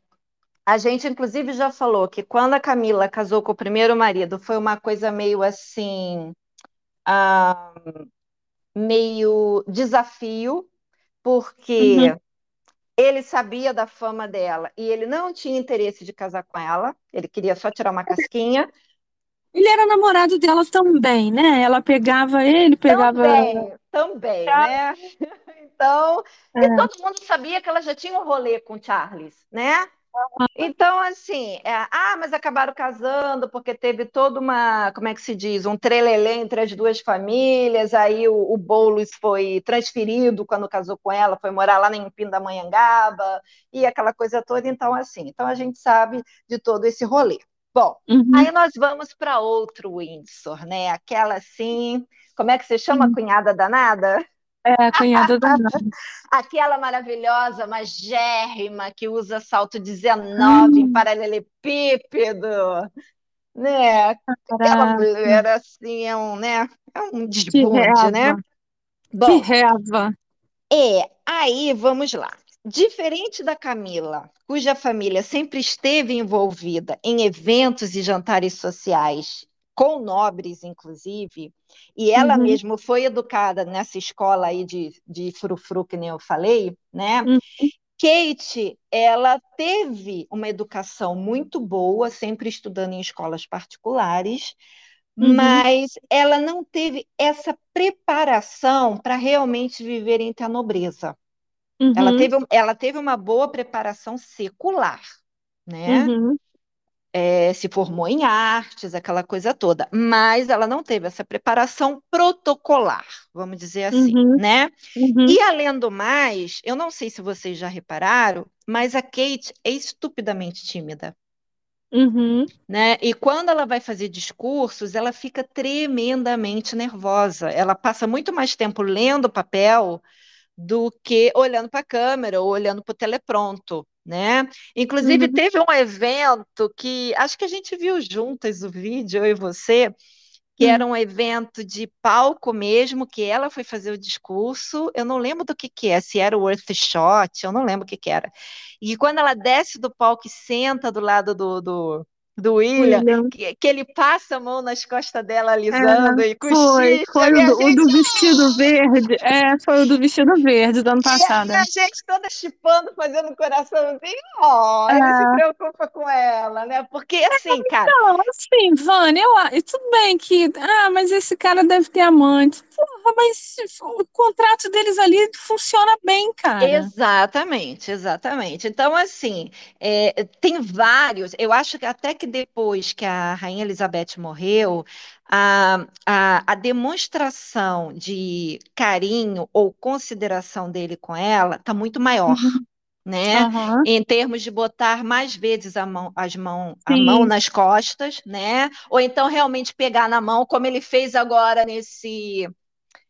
a gente, inclusive, já falou que quando a Camila casou com o primeiro marido, foi uma coisa meio assim. ah, meio desafio, porque Uhum. ele sabia da fama dela e ele não tinha interesse de casar com ela, ele queria só tirar uma casquinha. Ele era namorado dela também, né? Ela pegava ele, pegava. Também, também, né? [laughs] Então, É. todo mundo sabia que ela já tinha um rolê com o Charles, né? Então, assim, é, ah, mas acabaram casando porque teve toda uma, como é que se diz, um trelelê entre as duas famílias, aí o, o Boulos foi transferido quando casou com ela, foi morar lá em Pindamonhangaba, e aquela coisa toda, então, assim, então a gente sabe de todo esse rolê. Bom, Uhum. aí nós vamos para outro Windsor, né? Aquela assim, como é que se chama, Uhum. cunhada danada? É, a cunhada da. [laughs] Aquela maravilhosa, magérrima, que usa salto 19 em Hum, paralelepípedo, né? Aquela mulher assim é um, né? É um desbunde, né? reva. Que Bom, reva. é, aí vamos lá. Diferente da Camila, cuja família sempre esteve envolvida em eventos e jantares sociais, com nobres, inclusive, e ela Uhum. mesma foi educada nessa escola aí de, de frufru, que nem eu falei, né? Uhum. Kate, ela teve uma educação muito boa, sempre estudando em escolas particulares, Uhum. mas ela não teve essa preparação para realmente viver entre a nobreza. Ela Uhum. teve, um- ela teve uma boa preparação secular, né? Uhum. É, se formou em artes, aquela coisa toda, mas ela não teve essa preparação protocolar, vamos dizer assim, Uhum. né? Uhum. E além do mais, eu não sei se vocês já repararam, mas a Kate é estupidamente tímida, Uhum. né? E quando ela vai fazer discursos, ela fica tremendamente nervosa. Ela passa muito mais tempo lendo o papel do que olhando para a câmera ou olhando para o teleprompter, né? Inclusive, Uhum. teve um evento que acho que a gente viu juntas o vídeo, eu e você, que Hum. era um evento de palco mesmo, que ela foi fazer o discurso. Eu não lembro do que que é, se era o Worth Shot, eu não lembro o que que era. E quando ela desce do palco e senta do lado do, do, do William, William. que, que ele passa a mão nas costas dela, É, alisando e foi, cochicha, foi e o do, o do gente vestido verde. É, foi o do vestido verde do ano E passado. e a gente toda chipando, fazendo coraçãozinho, ó, ele se É. preocupa com ela, né? Porque assim, cara, Não, assim, Vânia, eu, e tudo bem que, ah, mas esse cara deve ter amante. Porra, mas o contrato deles ali funciona bem, cara. exatamente, exatamente. Então, assim, é, tem vários. Eu acho que até que depois que a Rainha Elizabeth morreu, a, a, a demonstração de carinho ou consideração dele com ela tá muito maior. Uhum. né? Aham, Em termos de botar mais vezes a mão, as mão, a mão nas costas, né? Ou então realmente pegar na mão, como ele fez agora nesse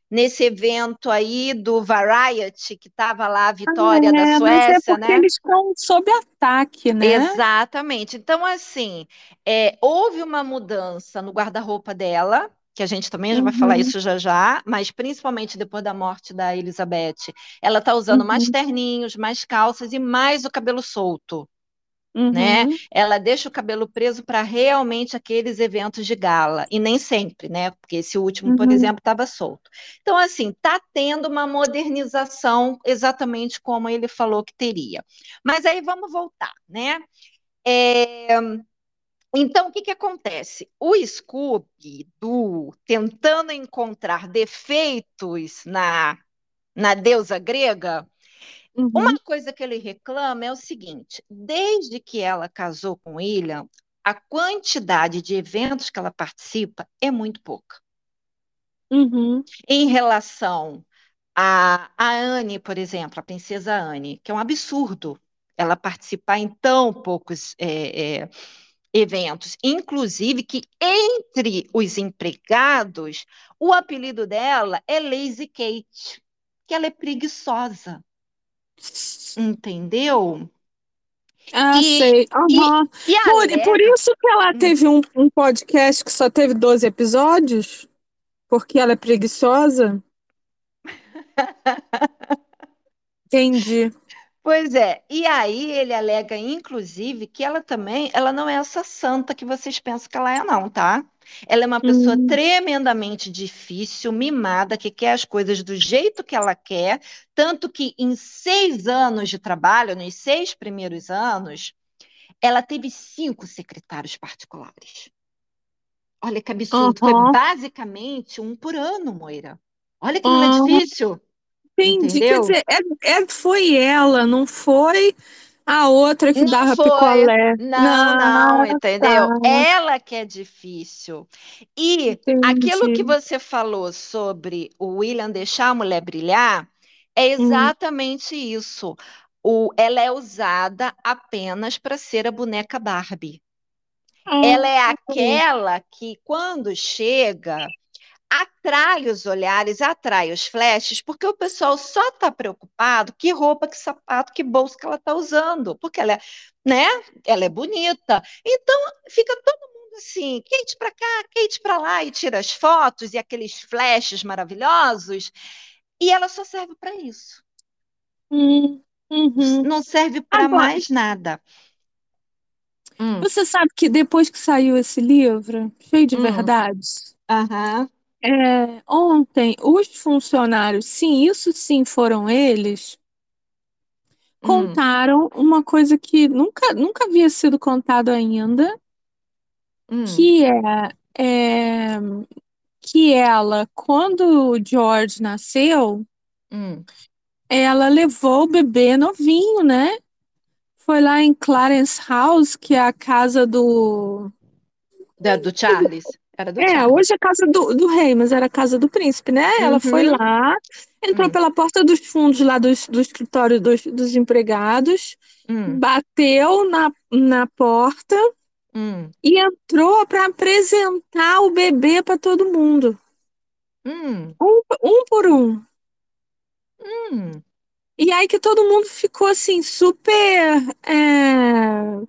nesse evento aí do Variety, que estava lá a vitória da É, mas é Suécia, porque né? eles estão sob ataque, né? Exatamente. Então, assim, é, houve uma mudança no guarda-roupa dela, que a gente também já vai falar uhum. isso já já, mas principalmente depois da morte da Elizabeth, ela está usando uhum. mais terninhos, mais calças e mais o cabelo solto. Né? Uhum. Né? Ela deixa o cabelo preso para realmente aqueles eventos de gala, e nem sempre, né? Porque esse último, por uhum. exemplo, estava solto. Então, assim, está tendo uma modernização exatamente como ele falou que teria. Mas aí vamos voltar, né? É... Então, o que, que acontece? O Scooby, do tentando encontrar defeitos na, na deusa grega, Uhum. Uma coisa que ele reclama é o seguinte: desde que ela casou com William, a quantidade de eventos que ela participa é muito pouca. Uhum. Em relação a, a Anne, por exemplo, a princesa Anne, que é um absurdo ela participar em tão poucos é, é, eventos, inclusive que entre os empregados, o apelido dela é Lazy Kate, que ela é preguiçosa. Entendeu? Ah, e, sei. Uhum. E, e por, por, isso que ela hum. teve um, um podcast que só teve 12 episódios? Porque ela é preguiçosa? [laughs] Entendi. Pois é, e aí ele alega, inclusive, que ela também, ela não é essa santa que vocês pensam que ela é, não, tá? Ela é uma pessoa uhum. tremendamente difícil, mimada, que quer as coisas do jeito que ela quer, tanto que em seis anos de trabalho, nos seis primeiros anos, ela teve cinco secretários particulares. Olha que absurdo, uhum. foi basicamente um por ano, Moira. Olha que uhum. é difícil. Entendi. Entendeu? Quer dizer, é, é, foi ela, não foi a outra que não dava foi. picolé. Não, não, não entendeu? Tá. Ela que é difícil. E Entendi. aquilo que você falou sobre o William deixar a mulher brilhar é hum. exatamente hum. isso. O, ela é usada apenas para ser a boneca Barbie. Ah, ela é aquela que, quando chega, atrai os olhares, atrai os flashes, porque o pessoal só está preocupado que roupa, que sapato, que bolsa que ela está usando, porque ela é, né? Ela é bonita. Então fica todo mundo assim, Kate para cá, Kate para lá e tira as fotos e aqueles flashes maravilhosos. E ela só serve para isso. Hum, uhum. Não serve para mais nada. Hum. Você sabe que depois que saiu esse livro, cheio de hum. verdades, Uhum. É, ontem, os funcionários, sim, isso sim foram eles, hum. contaram uma coisa que nunca, nunca havia sido contado ainda, Hum. que é, é que ela, quando o George nasceu, Hum. ela levou o bebê novinho, né? Foi lá em Clarence House, que é a casa do. Da, do Charles. Era do É, hoje é casa do, do rei, mas era a casa do príncipe, né? Ela foi Uhum. lá, entrou Hum. pela porta dos fundos lá dos, do escritório dos, dos empregados, Hum. bateu na, na porta Hum. e entrou para apresentar o bebê para todo mundo, Hum. um, um por um. Hum. E aí que todo mundo ficou assim, super é,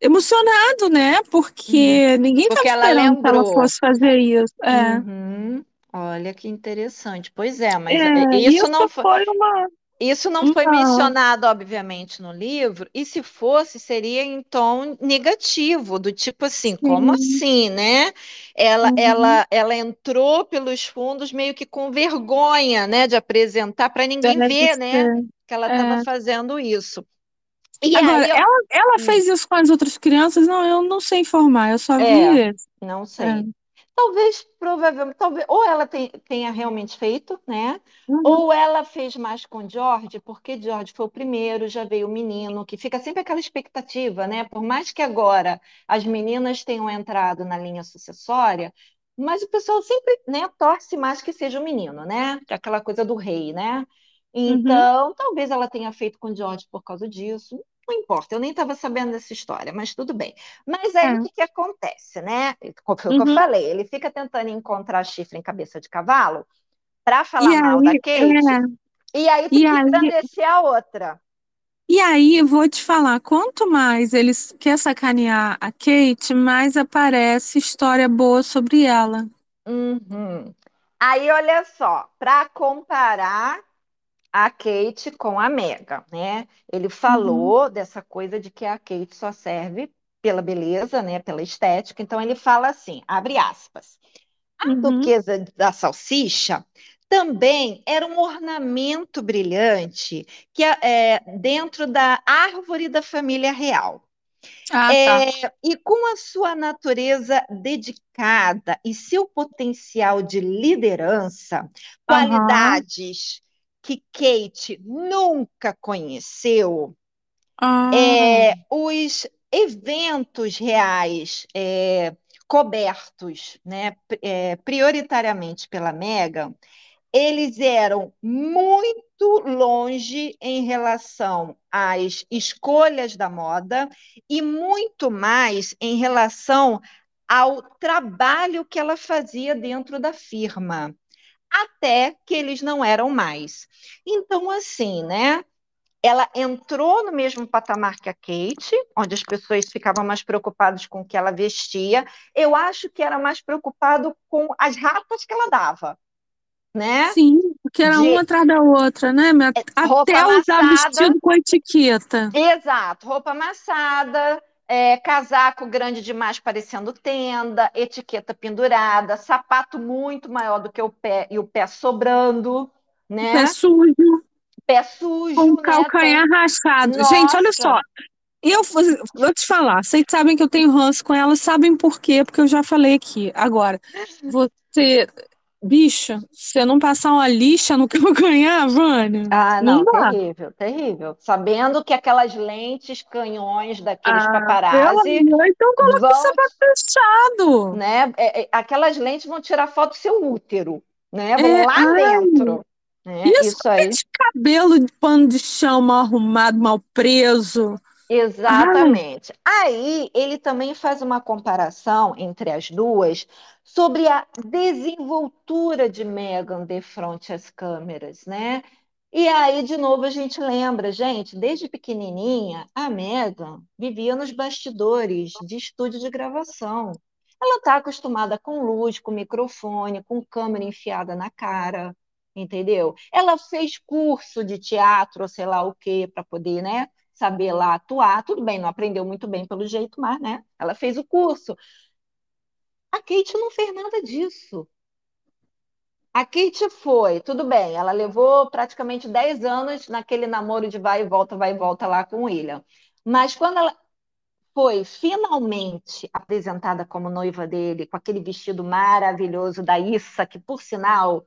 emocionado, né? Porque ninguém Porque estava esperando que ela fosse fazer isso. É. Uhum. Olha que interessante. Pois é, mas É, isso isso não foi. foi uma. Isso não foi Não. mencionado, obviamente, no livro, e se fosse, seria em tom negativo, do tipo assim, como Sim. assim, né? Ela, Uhum. ela, ela entrou pelos fundos meio que com vergonha, né, de apresentar para ninguém ver, né, ser. que ela estava É. fazendo isso. E Agora, aí eu, ela, ela hum, fez isso com as outras crianças? Não, eu não sei informar, eu só vi é, esse. não É. Talvez, provavelmente, talvez, ou ela tem- tenha realmente feito, né? Uhum. Ou ela fez mais com George, porque George foi o primeiro, já veio o menino, que fica sempre aquela expectativa, né? Por mais que agora as meninas tenham entrado na linha sucessória, mas o pessoal sempre, né, torce mais que seja o menino, né? É aquela coisa do rei, né? Uhum. Então, talvez ela tenha feito com George por causa disso. Não importa, eu nem estava sabendo dessa história, mas tudo bem. Mas aí É. o que que acontece, né? Foi o que eu Uhum. falei, ele fica tentando encontrar chifre em cabeça de cavalo para E falar mal da aí, Kate, é, e aí e tem que aí, engrandecer a outra. e aí, eu vou te falar, quanto mais eles quer sacanear a Kate, mais aparece história boa sobre ela. Uhum. Aí, olha só, para comparar a Kate com a Meghan, né? Ele Uhum, falou dessa coisa de que a Kate só serve pela beleza, né? Pela estética. Então ele fala assim, abre aspas. A uhum. duquesa da salsicha também era um ornamento brilhante que é dentro da árvore da família real. Ah, tá. É, e com a sua natureza dedicada e seu potencial de liderança, Aham. qualidades que Kate nunca conheceu, Ah, é, os eventos reais é, cobertos, né, é, prioritariamente pela Meghan, eles eram muito longe em relação às escolhas da moda e muito mais em relação ao trabalho que ela fazia dentro da firma, até que eles não eram mais. Então, assim, né? Ela entrou no mesmo patamar que a Kate, onde as pessoas ficavam mais preocupadas com o que ela vestia. Eu acho que era mais preocupado com as ratas que ela dava, né? sim, porque era uma de atrás da outra, né? roupa Até usar amassada, vestido com etiqueta. exato, roupa amassada, é, casaco grande demais parecendo tenda, etiqueta pendurada, sapato muito maior do que o pé e o pé sobrando, O pé né? sujo, Pé com o sujo, né? calcanhar Tem. rachado. Gente, olha só. Nossa, Eu vou vou te falar, vocês sabem que eu tenho ranço com ela, sabem por quê? Porque eu já falei aqui. Agora, você, bicha, você não passar uma lixa no [laughs] calcanhar, Vânia, Ah, não não, terrível, terrível. Sabendo que aquelas lentes canhões daqueles Ah, paparazzi amor, então coloca o vão, sapato fechado. né? é, é, aquelas lentes vão tirar foto do seu útero, né? Vão É, lá ai, dentro, né? isso Isso é aí, de cabelo de pano de chão mal arrumado, mal preso. Ai, exatamente. Aí ele também faz uma comparação entre as duas sobre a desenvoltura de Meghan de frente às câmeras, né? E aí, de novo, a gente lembra, gente, desde pequenininha, a Meghan vivia nos bastidores de estúdio de gravação. Ela está acostumada com luz, com microfone, com câmera enfiada na cara, entendeu? Ela fez curso de teatro, sei lá o quê, para poder, né, saber lá atuar. Tudo bem, não aprendeu muito bem pelo jeito, mas, né, ela fez o curso. A Kate não fez nada disso. A Kate foi, tudo bem, ela levou praticamente 10 anos naquele namoro de vai e volta, vai e volta lá com o William. Mas quando ela foi finalmente apresentada como noiva dele, com aquele vestido maravilhoso da Issa, que por sinal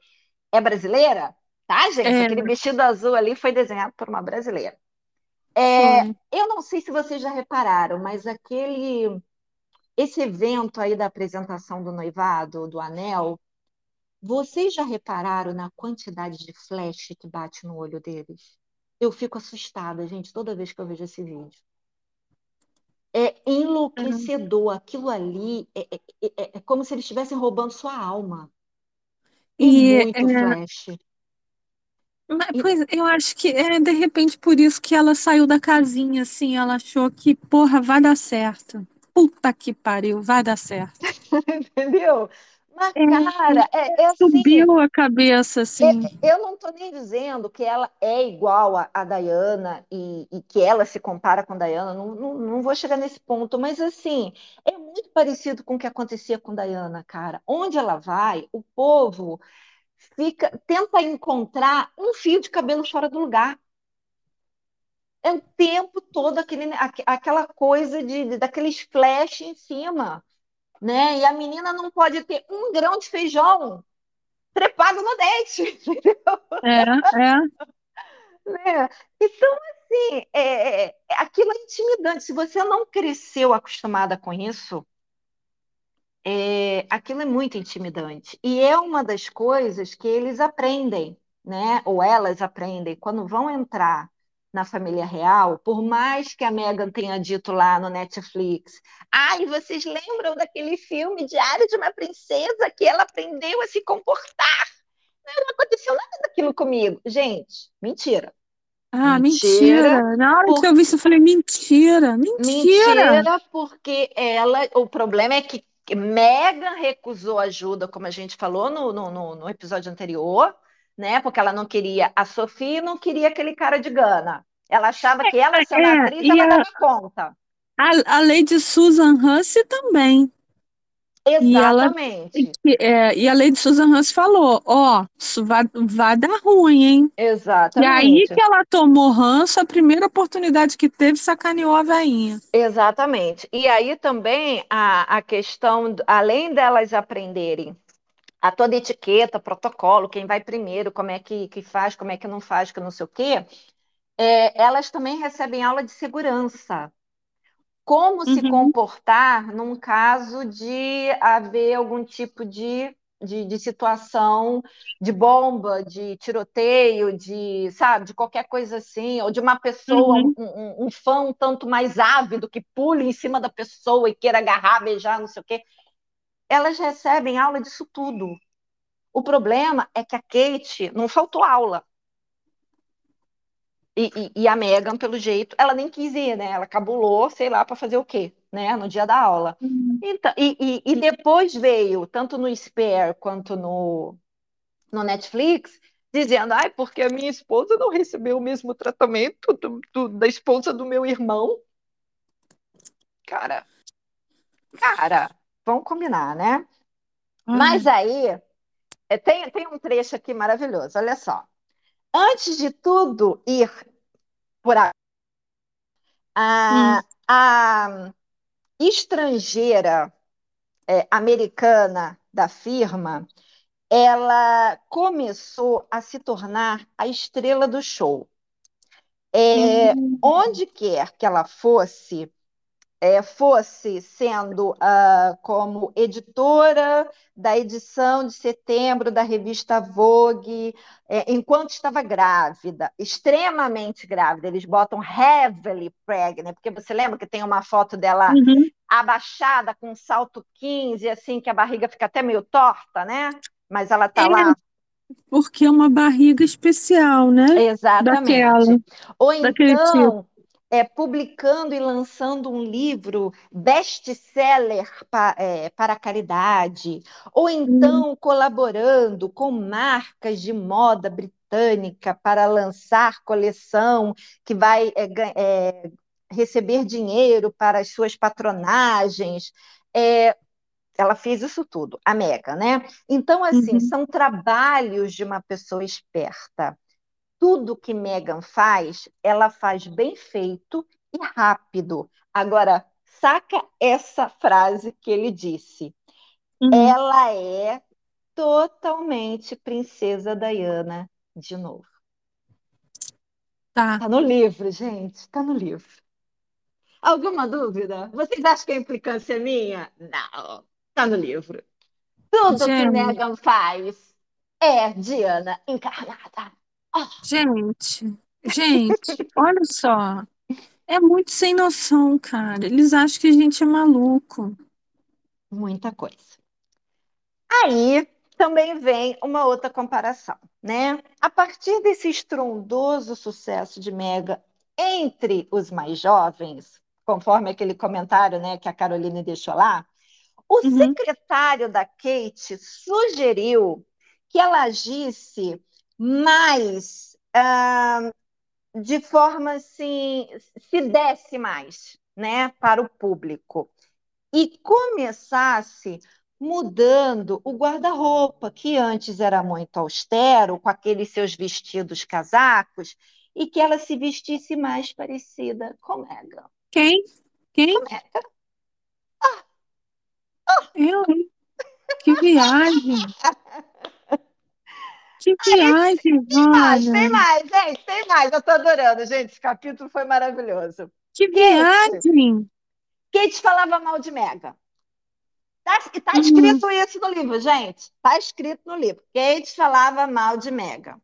é brasileira, tá, gente? é, Aquele vestido azul ali foi desenhado por uma brasileira. É, eu não sei se vocês já repararam, mas aquele esse evento aí da apresentação do noivado, do anel, Vocês já repararam na quantidade de flash que bate no olho deles? Eu fico assustada, gente, toda vez que eu vejo esse vídeo. É É. enlouquecedor. Aquilo ali é, é- é- é como se eles estivessem roubando sua alma. É E muito é, flash. mas, pois eu acho que é de repente por isso que ela saiu da casinha, assim, ela achou que, porra, vai dar certo. Puta que pariu, vai dar certo. [laughs] entendeu? Mas, É, cara, é, é assim. subiu a cabeça, assim. Eu não estou nem dizendo que ela é igual a, a Diana e, e que ela se compara com a Diana, não, não, não vou chegar nesse ponto, mas assim, é muito parecido com o que acontecia com a Diana, cara. Onde ela vai, o povo fica, tenta encontrar um fio de cabelo fora do lugar. É o tempo todo aquele, aqu- aquela coisa de, daqueles flash em cima, né? E a menina não pode ter um grão de feijão trepado no dente. [laughs] É, é. né? Então, assim, é, é, aquilo é intimidante. Se você não cresceu acostumada com isso, é, aquilo é muito intimidante. E é uma das coisas que eles aprendem, né? Ou elas aprendem quando vão entrar na família real, por mais que a Meghan tenha dito lá no Netflix, ai, vocês lembram daquele filme Diário de uma Princesa que ela aprendeu a se comportar? Não aconteceu nada daquilo comigo. Gente, mentira. Ah, Mentira, mentira. Na hora que eu vi isso, eu falei, mentira, mentira. mentira, porque ela, o problema é que Megan recusou ajuda, como a gente falou no, no, no episódio anterior, né? Porque ela não queria a e não queria aquele cara de Gana. Ela achava que ela, sendo é, atriz, ela a, dava conta. A, a Lady Susan Hussey também. Exatamente. E, ela, é, e a Lady Susan Huss falou: Ó, oh, isso vai, vai dar ruim, hein? Exatamente. E aí que ela tomou ranço, a primeira oportunidade que teve, sacaneou a veinha. Exatamente. E aí também a, a questão, além delas aprenderem a toda etiqueta, protocolo, quem vai primeiro, como é que, que faz, como é que não faz, que não sei o quê, é, elas também recebem aula de segurança como uhum. se comportar num caso de haver algum tipo de, de, de, situação de bomba, de tiroteio, de, sabe, de qualquer coisa assim, ou de uma pessoa, uhum. um, um, um, fã um tanto mais ávido que pule em cima da pessoa e queira agarrar, beijar, não sei o quê. Elas recebem aula disso tudo. O problema é que a Kate não faltou aula. E, e, e, a Megan, pelo jeito, ela nem quis ir, né? Ela cabulou, sei lá, para fazer o quê, né? No dia da aula. Uhum. Então, e, e, depois veio, tanto no Spare quanto no, no Netflix, dizendo, ai, porque a minha esposa não recebeu o mesmo tratamento do, do, da esposa do meu irmão. Cara, cara, vamos combinar, né? Uhum. Mas aí, é, tem, tem um trecho aqui maravilhoso, olha só antes de tudo ir por a, a, hum. a estrangeira é, americana da firma, ela começou a se tornar a estrela do show. É, hum. Onde quer que ela fosse, é, fosse sendo uh, como editora da edição de setembro da revista Vogue, é, enquanto estava grávida, extremamente grávida, eles botam heavily pregnant, porque você lembra que tem uma foto dela uhum. abaixada com um salto 15, assim, que a barriga fica até meio torta, né? Mas ela está é. lá porque é uma barriga especial, né? Exatamente. Daquela, Ou então, tipo é, publicando e lançando um livro best-seller pa, é, para a caridade, ou então hum. colaborando com marcas de moda britânica para lançar coleção que vai é, é receber dinheiro para as suas patronagens. É, ela fez isso tudo, a Mega, né? Então, assim, uhum. são trabalhos de uma pessoa esperta tudo que Megan faz, ela faz bem feito e rápido. Agora, saca essa frase que ele disse. Uhum. Ela é totalmente princesa Diana de novo. Tá. Tá no livro, gente. Tá no livro. Alguma dúvida? Vocês acham que a implicância é minha? Não. Tá no livro. Tudo que Megan faz é Diana encarnada. Gente, gente, olha só. É muito sem noção, cara. Eles acham que a gente é maluco. Muita coisa. Aí também vem uma outra comparação, né? A partir desse estrondoso sucesso de Mega entre os mais jovens, conforme aquele comentário, né, que a Caroline deixou lá, o uhum. secretário da Kate sugeriu que ela agisse mais uh, de forma assim, se desse mais né, para o público e começasse mudando o guarda-roupa, que antes era muito austero, com aqueles seus vestidos casacos, e que ela se vestisse mais parecida com Megan. Quem? Quem? Com Megan. Ah. Ah. Eu, hein? Que viagem! [laughs] Que viagem, Tem mais, tem mais, gente, tem mais. Eu tô adorando, gente. Esse capítulo foi maravilhoso. Que viagem! Kate falava mal de Mega. Tá, tá uhum. escrito isso no livro, gente. Tá escrito no livro. Kate falava mal de Mega.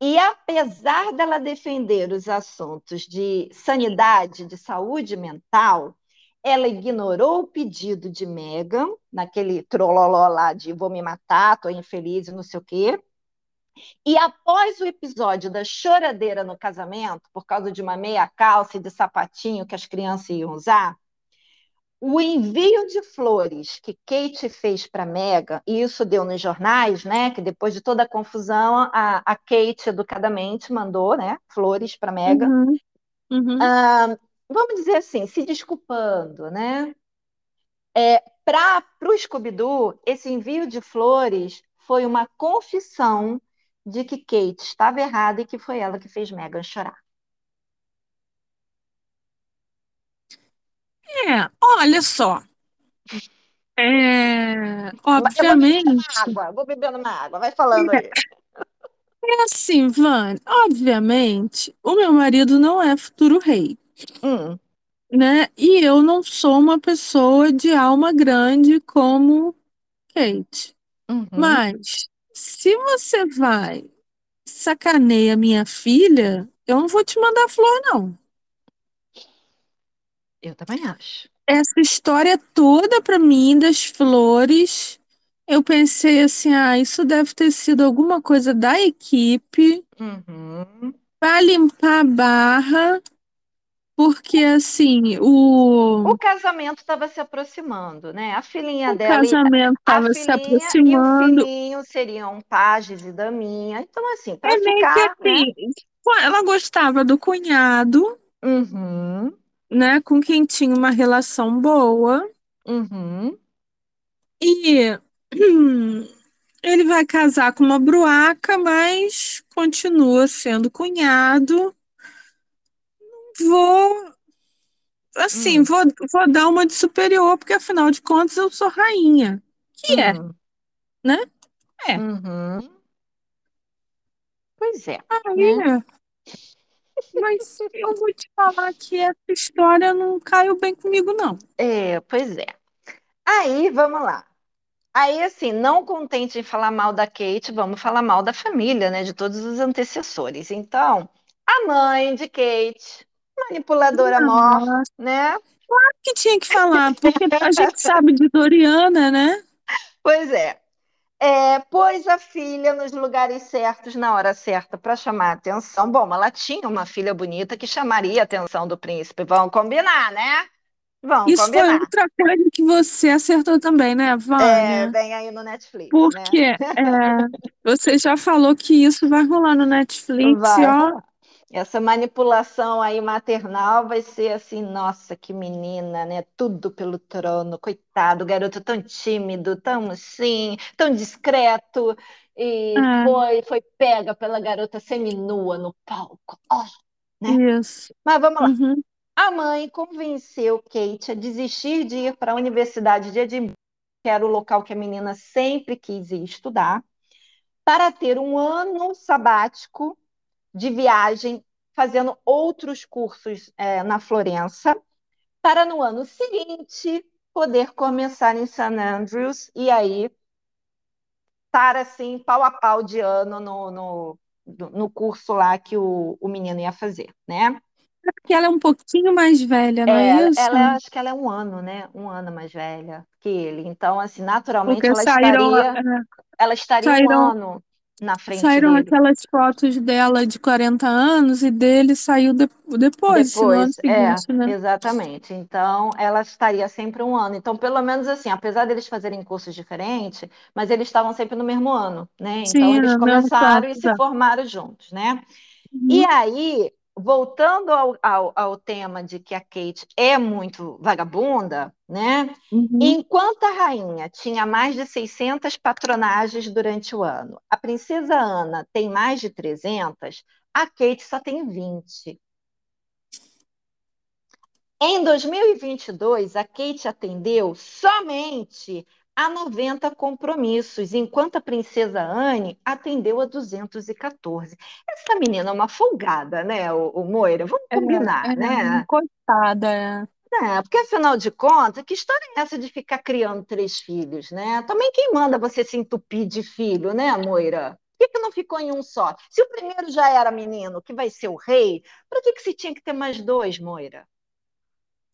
E apesar dela defender os assuntos de sanidade, de saúde mental, ela ignorou o pedido de Megan, naquele trololó lá de vou me matar, tô infeliz e não sei o quê, e após o episódio da choradeira no casamento, por causa de uma meia calça e de sapatinho que as crianças iam usar, o envio de flores que Kate fez para Meghan, e isso deu nos jornais, né? Que depois de toda a confusão, a, a Kate educadamente mandou, né? Flores para Meghan. Uhum, uhum. Ah, vamos dizer assim, se desculpando, né? É, para o Scooby-Doo, esse envio de flores foi uma confissão de que Kate estava errada e que foi ela que fez Meghan chorar. É, olha só. É, Eu vou obviamente, bebendo uma água, vou bebendo uma água, vai falando aí. [laughs] é assim, Van, obviamente, o meu marido não é futuro rei, Hum, né? E eu não sou uma pessoa de alma grande como Kate. uhum. Mas se você vai sacaneia minha filha, eu não vou te mandar flor, não. Eu também acho. Essa história toda pra mim das flores, eu pensei assim, ah, isso deve ter sido alguma coisa da equipe Uhum. pra limpar a barra, porque assim, o, O casamento estava se aproximando, né? A filhinha o dela, e- casamento estava se filhinha e o aproximando. filhinho seriam pajes e daminha. Então, assim, para É ficar, né? assim, ela gostava do cunhado, Uhum, né, com quem tinha uma relação boa. uhum, E hum, [clears throat] ele vai casar com uma bruaca, mas continua sendo cunhado. Vou, assim, hum, vou, vou dar uma de superior, porque afinal de contas eu sou rainha. Que é, hum, né? É. uhum. Pois é, Aí, né? [laughs] Mas eu vou te falar que essa história não caiu bem comigo, não. É, pois é. Aí, vamos lá. Aí, assim, não contente em falar mal da Kate, vamos falar mal da família, né? De todos os antecessores. Então, a mãe de Kate, manipuladora mor, Nossa, né? que tinha que falar, porque a gente sabe de Doriana, né? Pois é. É, pôs a filha nos lugares certos na hora certa para chamar a atenção. Bom, ela tinha uma filha bonita que chamaria a atenção do príncipe. Vamos combinar, né? Vamos Isso foi combinar. outra coisa que você acertou também, né, É, Vânia? vem aí no Netflix, né? Porque é, você já falou que isso vai rolar no Netflix, Vai ó. Essa manipulação aí maternal vai ser assim, nossa, que menina, né? Tudo pelo trono, coitado, garoto tão tímido, tão assim, tão discreto, e é, foi, foi pega pela garota seminua no palco, ó, né? isso. Mas vamos lá. Uhum. A mãe convenceu Kate a desistir de ir para a Universidade de Edimburgo, que era o local que a menina sempre quis ir estudar, para ter um ano sabático de viagem, fazendo outros cursos é, na Florença, para no ano seguinte poder começar em St. Andrews e aí estar assim, pau a pau de ano no, no, no curso lá que o, o menino ia fazer, né? É porque ela é um pouquinho mais velha, não é É, isso? ela acho que ela é um ano, né? Um ano mais velha que ele. Então, assim, naturalmente Porque ela saíram, estaria, é, ela estaria um saíram, ano na frente saíram dele. aquelas fotos dela de 40 anos e dele saiu de- depois, no ano Depois, é, seguinte, né? exatamente. Então, ela estaria sempre um ano. Então, pelo menos assim, apesar deles fazerem cursos diferentes, mas eles estavam sempre no mesmo ano, né? Então, Sim, eles começaram e se formaram juntos, né? E Uhum, aí, voltando ao, ao, ao tema de que a Kate é muito vagabunda, né? uhum. Enquanto a rainha tinha mais de 600 patronagens durante o ano, a princesa Ana tem mais de 300, a Kate só tem 20. Em 2022, a Kate atendeu somente a 90 compromissos, enquanto a princesa Anne atendeu a 214. Essa menina é uma folgada, né, o, o Moira? Vamos É, combinar, é, né? coitada, é. É, porque afinal de contas, que história é essa de ficar criando três filhos, né? Também quem manda você se entupir de filho, né, Moira? Por que que não ficou em um só? Se o primeiro já era menino, que vai ser o rei, para que que se tinha que ter mais dois, Moira?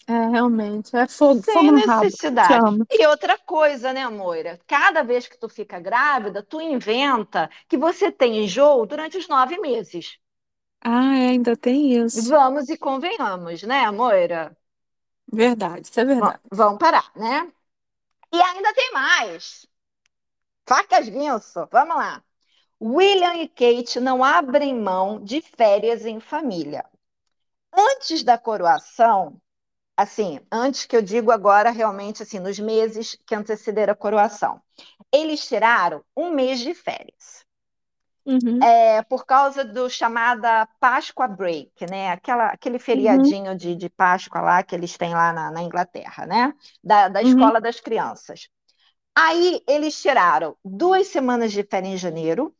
É, realmente. É fogo, Sem fogo necessidade. E outra coisa, né, Moira? Cada vez que tu fica grávida, tu inventa que você tem enjoo durante os nove meses. Ah, é, ainda tem isso. Vamos e convenhamos, né, Moira? verdade, isso é verdade. Vamos parar, né? E ainda tem mais. Facas Guinso, vamos lá. William e Kate não abrem mão de férias em família. Antes da coroação, assim, antes que eu digo agora, realmente, assim, nos meses que antecederam a coroação, eles tiraram um mês de férias. Uhum. É, por causa do chamada Páscoa Break, né? Aquela, aquele uhum. feriadinho uhum. de, de Páscoa lá que eles têm lá na, na Inglaterra, né? Da, da uhum. escola das crianças. Aí eles tiraram duas semanas de férias em janeiro,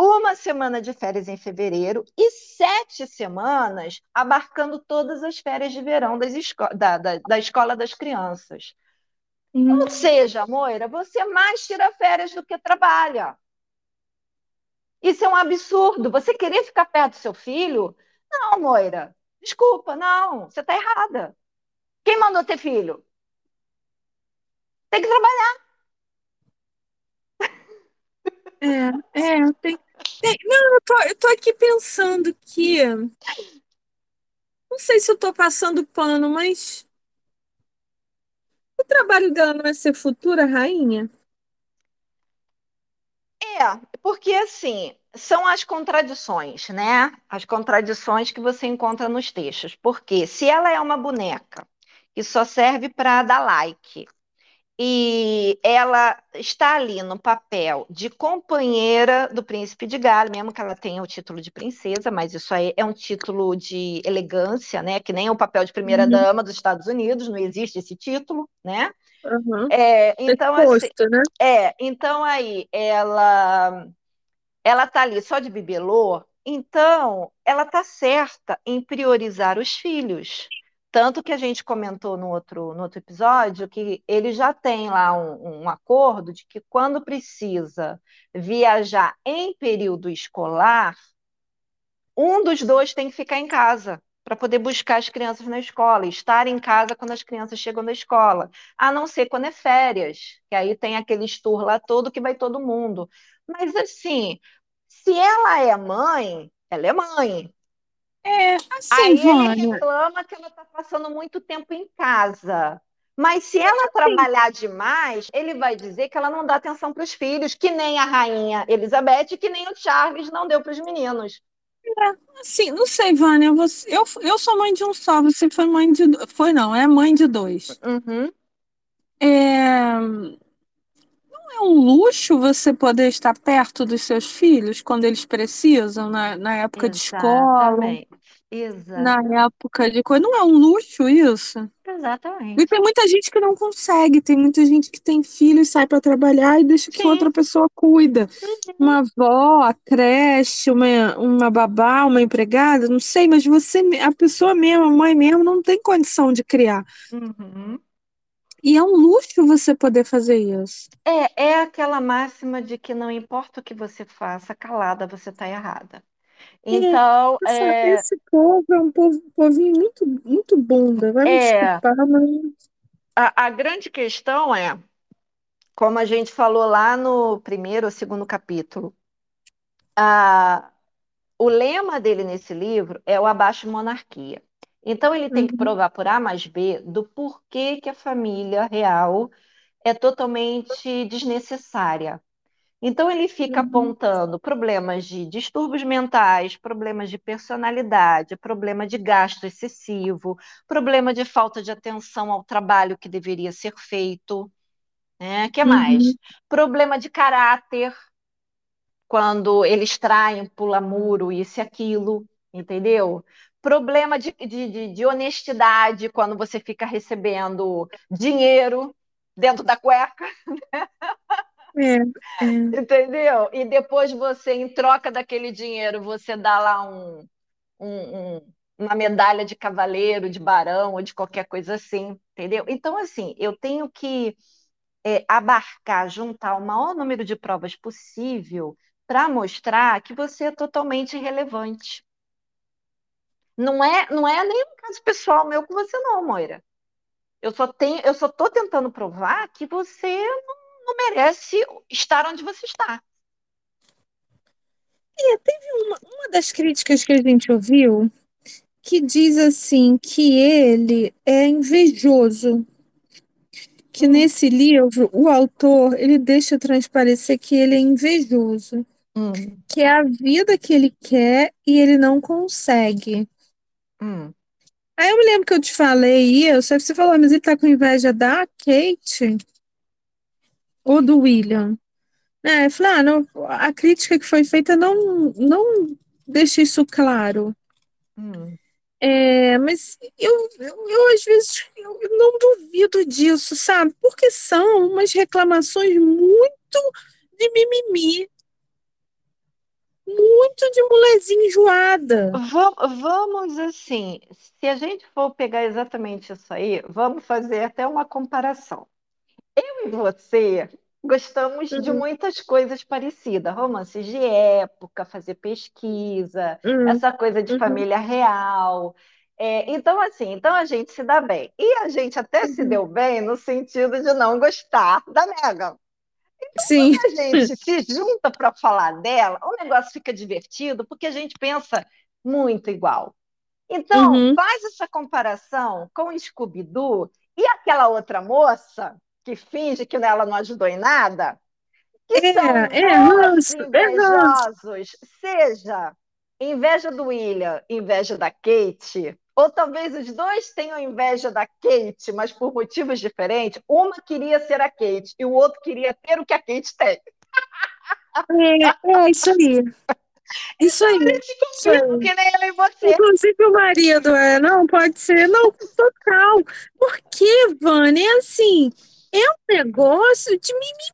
uma semana de férias em fevereiro e sete semanas abarcando todas as férias de verão esco da, da, da escola das crianças. Hum. Ou seja, Moira, você mais tira férias do que trabalha. Isso é um absurdo. Você querer ficar perto do seu filho? Não, Moira. Desculpa, não. Você está errada. Quem mandou ter filho? Tem que trabalhar. É, é, tem, não, eu tô, eu tô aqui pensando que. Não sei se eu tô passando pano, mas. O trabalho dela não é ser futura rainha? É, porque assim, são as contradições, né? As contradições que você encontra nos textos. Porque se ela é uma boneca que só serve para dar like, e ela está ali no papel de companheira do príncipe de Gales, mesmo que ela tenha o título de princesa, mas isso aí é um título de elegância, né? Que nem o papel de primeira uhum. dama dos Estados Unidos, não existe esse título, né? Uhum. É, então, assim, né? é, então aí ela ela tá ali só de bibelô, então ela tá certa em priorizar os filhos. Tanto que a gente comentou no outro, no outro episódio que ele já tem lá um, um acordo de que quando precisa viajar em período escolar, um dos dois tem que ficar em casa para poder buscar as crianças na escola, estar em casa quando as crianças chegam da escola, a não ser quando é férias, que aí tem aquele tour lá todo que vai todo mundo. Mas assim, se ela é mãe, ela é mãe. É, assim, Aí ele reclama que ela está passando muito tempo em casa. Mas se ela trabalhar demais, ele vai dizer que ela não dá atenção para os filhos, que nem a rainha Elizabeth, que nem o Charles não deu para os meninos. É, assim, não sei, Vânia, você, eu, eu sou mãe de um só, você foi mãe de. Foi não, é mãe de dois. Uhum. É, é um luxo você poder estar perto dos seus filhos quando eles precisam, na, na época de escola, Exatamente. na época de coisa. Não é um luxo isso? Exatamente. E tem muita gente que não consegue, tem muita gente que tem filho e sai para trabalhar e deixa que outra pessoa cuida. Uhum. Uma avó, a creche, uma, uma babá, uma empregada, não sei, mas você, a pessoa mesmo, a mãe mesmo, não tem condição de criar. Uhum. E é um luxo você poder fazer isso. É, é aquela máxima de que não importa o que você faça, calada você está errada. É, então, é, esse povo é um povo, um povinho muito, muito bunda, vai me é, desculpar, mas... A, a grande questão é, como a gente falou lá no primeiro ou segundo capítulo, a, o lema dele nesse livro é o abaixo monarquia. Então ele tem que uhum. provar por A mais B do porquê que a família real é totalmente desnecessária. Então ele fica uhum. apontando problemas de distúrbios mentais, problemas de personalidade, problema de gasto excessivo, problema de falta de atenção ao trabalho que deveria ser feito. Né? que mais? Uhum. Problema de caráter, quando eles traem, pula muro, isso e aquilo, entendeu? Problema de, de, de, honestidade quando você fica recebendo dinheiro dentro da cueca. É, é. Entendeu? E depois você, em troca daquele dinheiro, você dá lá um, um, um, uma medalha de cavaleiro, de barão ou de qualquer coisa assim, entendeu? Então, assim, eu tenho que é, abarcar, juntar o maior número de provas possível para mostrar que você é totalmente irrelevante. Não é, não é nenhum caso pessoal meu com você, não, Moira. Eu só tenho, eu só estou tentando provar que você não, não, merece estar onde você está. É, teve uma, uma das críticas que a gente ouviu que diz assim que ele é invejoso. Que Hum. nesse livro o autor ele deixa transparecer que ele é invejoso, Hum, que é a vida que ele quer e ele não consegue. Hum, Aí eu me lembro que eu te falei isso, aí você falou, "Ah, mas ele tá com inveja da Kate ou do William? É, eu falei, ah, não, a crítica que foi feita não, não deixa isso claro. hum. É, mas eu, eu, eu, às vezes eu não duvido disso, sabe? Porque são umas reclamações muito de mimimi, muito de molezinha enjoada. Va- Vamos assim, se a gente for pegar exatamente isso aí, vamos fazer até uma comparação. Eu e você gostamos de Uhum, muitas coisas parecidas, romances de época, fazer pesquisa, uhum, essa coisa de uhum, família real. É, então, assim, então a gente se dá bem. E a gente até se uhum. deu bem no sentido de não gostar da Megan. Sim. a gente se junta para falar dela, o negócio fica divertido porque a gente pensa muito igual. Então, Uhum. faz essa comparação com o Scooby-Doo e aquela outra moça que finge que ela não ajudou em nada, que são É, é dois ranço, é invejosos, seja inveja do William, inveja da Kate, ou talvez os dois tenham inveja da Kate, mas por motivos diferentes. Uma queria ser a Kate e o outro queria ter o que a Kate tem. É, é isso aí. Isso aí. Isso aí. que nem ela e você. Inclusive o marido, é, não, pode ser, não, total. Porque, Vânia, é assim, é um negócio de mimimi,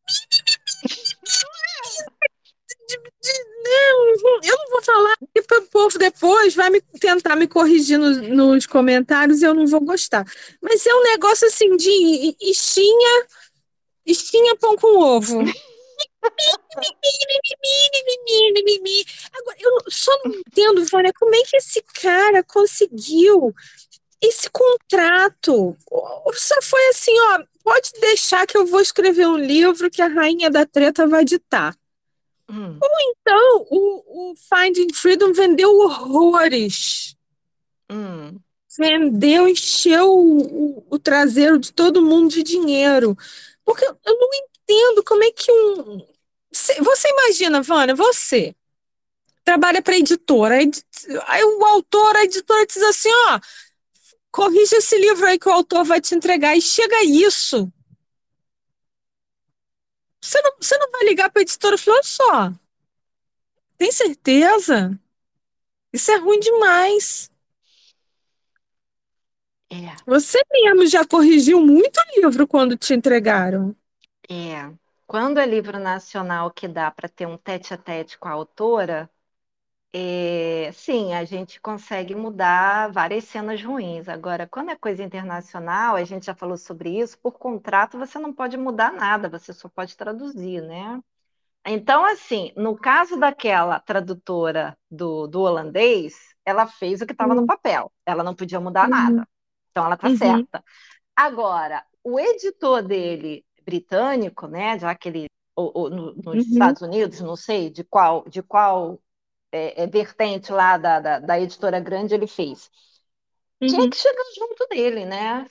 de, de- não, eu não vou falar, porque o povo depois vai me tentar me corrigir nos, nos comentários e eu não vou gostar. Mas é um negócio assim de istinha, istinha pão com ovo. Agora, eu só não entendo, Vânia, como é que esse cara conseguiu esse contrato? Só foi assim, ó, pode deixar que eu vou escrever um livro que a rainha da treta vai ditar. Hum, Então, o, o Finding Freedom vendeu horrores. hum. Vendeu, encheu o, o- o traseiro de todo mundo de dinheiro. Porque eu não entendo como é que um. Você imagina, Vânia, você trabalha para editora, aí, aí o autor, a editora diz assim, ó, corrige esse livro aí que o autor vai te entregar, e chega isso. Você não, você não vai ligar para a editora e falar, olha só, tem certeza? Isso é ruim demais. É, Você mesmo já corrigiu muito livro quando te entregaram. é. Quando é livro nacional que dá para ter um tete-a-tete com a autora, é, sim, a gente consegue mudar várias cenas ruins. Agora, quando é coisa internacional, a gente já falou sobre isso, por contrato você não pode mudar nada, você só pode traduzir, né? Então, assim, no caso daquela tradutora do, do holandês, ela fez o que estava no Uhum, papel, ela não podia mudar uhum, nada. Então, ela está uhum, certa. Agora, o editor dele, britânico, né, já que ele, ou, ou no- nos uhum, Estados Unidos, não sei de qual, de qual é, é, vertente lá da, da, da editora grande ele fez, tinha uhum. que chegar junto dele, né?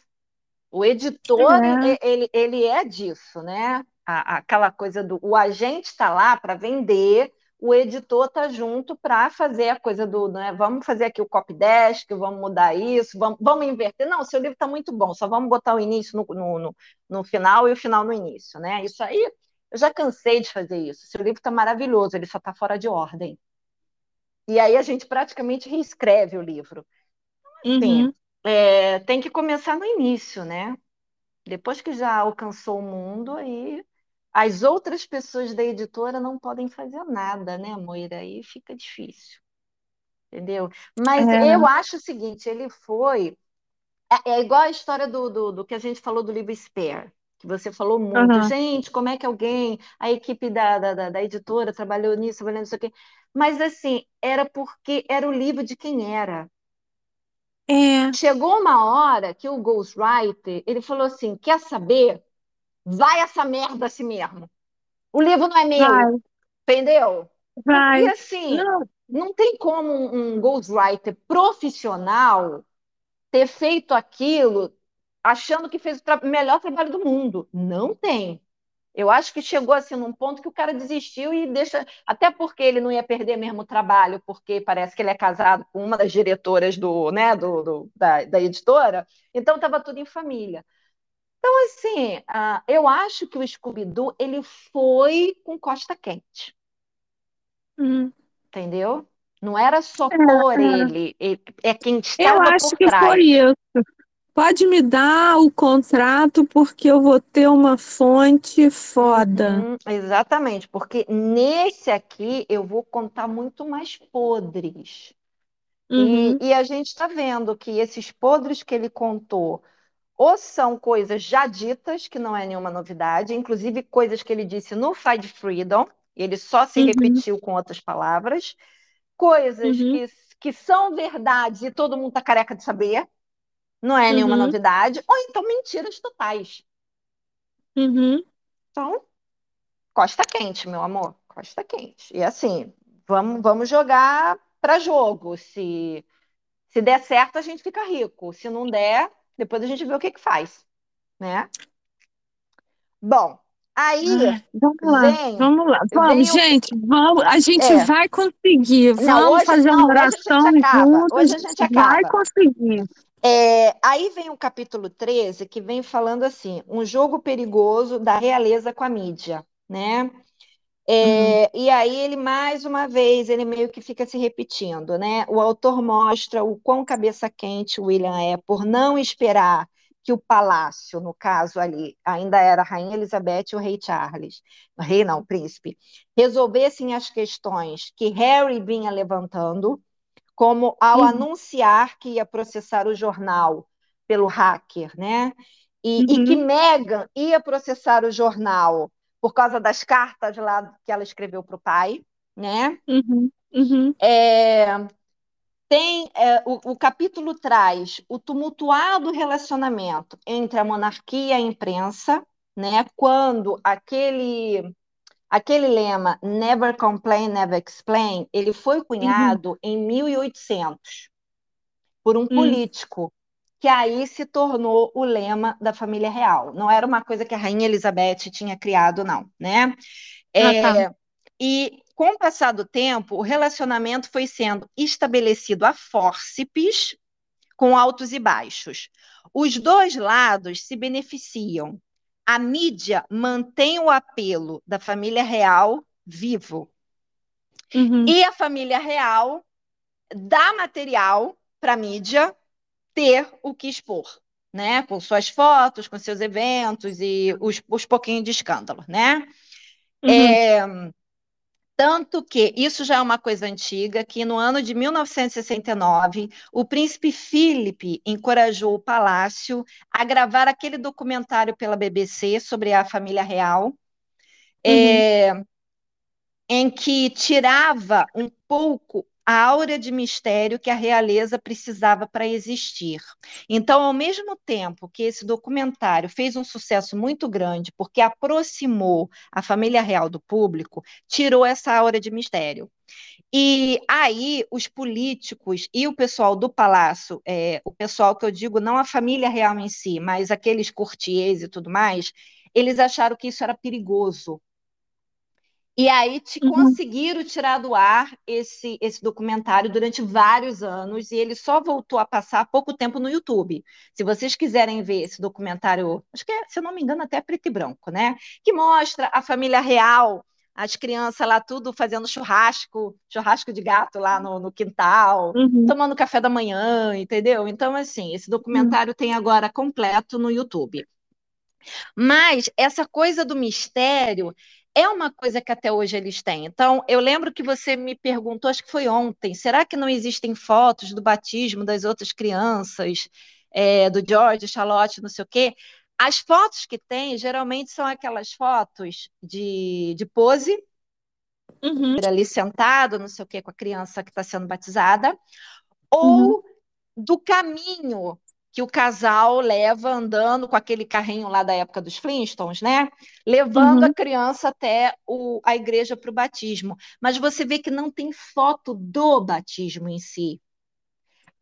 O editor, É, ele, ele é disso, né? A- aquela coisa do o agente está lá para vender, o editor está junto para fazer a coisa do, né? Vamos fazer aqui o copy desk, vamos mudar isso, vamos, vamos inverter. Não, seu livro está muito bom, só vamos botar o início no, no, no, no final e o final no início, né? Isso aí, eu já cansei de fazer isso. Seu livro está maravilhoso, ele só está fora de ordem. E aí a gente praticamente reescreve o livro. Sim, uhum. é, tem que começar no início, né? Depois que já alcançou o mundo, aí as outras pessoas da editora não podem fazer nada, né, Moira? Aí fica difícil, entendeu? Mas eu É, acho o seguinte, ele foi. É, é igual a história do, do, do que a gente falou do livro Spare, que você falou muito. aham, Gente, como é que alguém, a equipe da, da, da, da editora trabalhou nisso, trabalhou nisso aqui. Mas assim, era porque era o livro de quem era. é, Chegou uma hora que o ghostwriter, ele falou assim, quer saber? Vai essa merda assim mesmo. O livro não é meu, vai, entendeu? Vai. assim, Não, não tem como um, um ghostwriter profissional ter feito aquilo achando que fez o tra melhor trabalho do mundo. Não tem. Eu acho que chegou assim num ponto que o cara desistiu e deixa. Até porque ele não ia perder mesmo o trabalho, porque parece que ele é casado com uma das diretoras do, né, do, do da, da, editora, então estava tudo em família. Então, assim, uh, eu acho que o Scooby-Doo ele foi com costa quente. Uhum. Entendeu? Não era só é, por é. ele, é quem estava Eu acho por que trás. foi isso. Pode me dar o contrato porque eu vou ter uma fonte foda. Uhum, exatamente, porque nesse aqui eu vou contar muito mais podres. Uhum. E, e a gente está vendo que esses podres que ele contou ou são coisas já ditas, que não é nenhuma novidade, inclusive coisas que ele disse no Fight Freedom, ele só se Uhum. repetiu com outras palavras, coisas Uhum. que, que são verdades e todo mundo está careca de saber, não é nenhuma Uhum. novidade, ou então mentiras totais. Uhum. Então, costa quente, meu amor, costa quente. E assim, vamos, vamos jogar para jogo. Se, se der certo, a gente fica rico. Se não der, depois a gente vê o que que faz, né? Bom, aí Ai, vamos lá, vem, vamos lá, vamos, o- gente, vamos, a gente É. vai conseguir, Não, vamos hoje- fazer não, uma hoje gente oração acaba, juntos, hoje a gente vai acaba. conseguir. É, aí vem o capítulo 13, que vem falando assim: um jogo perigoso da realeza com a mídia, né? É, E aí ele, mais uma vez, ele meio que fica se repetindo, né? O autor mostra o quão cabeça quente o William é por não esperar que o palácio, no caso ali, ainda era a Rainha Elizabeth e o rei Charles, rei não, príncipe, resolvessem as questões que Harry vinha levantando, como ao Uhum. anunciar que ia processar o jornal pelo hacker, né? E, e Uhum. que Meghan ia processar o jornal por causa das cartas lá que ela escreveu para o pai, né? Uhum. Uhum. É, tem é, o, o capítulo traz o tumultuado relacionamento entre a monarquia e a imprensa, né? Quando aquele aquele lema Never Complain, Never Explain, ele foi cunhado em 1800 por um Hum. político que aí se tornou o lema da família real. Não era uma coisa que a rainha Elizabeth tinha criado, não, né? É, Ah, tá. E com o passar do tempo, o relacionamento foi sendo estabelecido a fórceps, com altos e baixos. Os dois lados se beneficiam. A mídia mantém o apelo da família real vivo. Uhum. E a família real dá material para a mídia ter o que expor, né? Com suas fotos, com seus eventos e os, os pouquinhos de escândalo, né? Uhum. É, tanto que isso já é uma coisa antiga, que no ano de 1969, o príncipe Philip encorajou o palácio a gravar aquele documentário pela BBC sobre a família real, é, em que tirava um pouco a aura de mistério que a realeza precisava para existir. Então, ao mesmo tempo que esse documentário fez um sucesso muito grande, porque aproximou a família real do público, tirou essa aura de mistério. E aí, os políticos e o pessoal do palácio, é, o pessoal que eu digo, não a família real em si, mas aqueles courtiers e tudo mais, eles acharam que isso era perigoso, e aí te Uhum. conseguiram tirar do ar esse, esse documentário durante vários anos e ele só voltou a passar há pouco tempo no YouTube. Se vocês quiserem ver esse documentário, acho que é, se eu não me engano, até preto e branco, né? Que mostra a família real, as crianças lá tudo fazendo churrasco, churrasco de gato lá no, no quintal, Uhum. tomando café da manhã, entendeu? Então, assim, esse documentário tem agora completo no YouTube. Mas essa coisa do mistério é uma coisa que até hoje eles têm. Então, eu lembro que você me perguntou, acho que foi ontem, será que não existem fotos do batismo das outras crianças, é, do George, Charlotte, não sei o quê? As fotos que tem, geralmente, são aquelas fotos de, de pose, Uhum. ali sentado, não sei o quê, com a criança que está sendo batizada, ou do caminho que o casal leva andando com aquele carrinho lá da época dos Flintstones, né? Levando uhum. a criança até o, a igreja para o batismo. Mas você vê que não tem foto do batismo em si.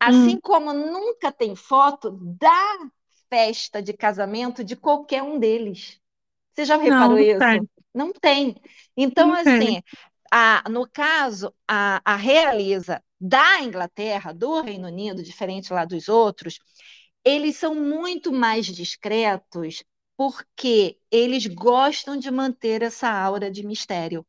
Assim hum. como nunca tem foto da festa de casamento de qualquer um deles. Você já reparou não, isso? Tem. Não tem. Então, não assim, tem. A, no caso, a, a realeza da Inglaterra, do Reino Unido, diferente lá dos outros, eles são muito mais discretos porque eles gostam de manter essa aura de mistério.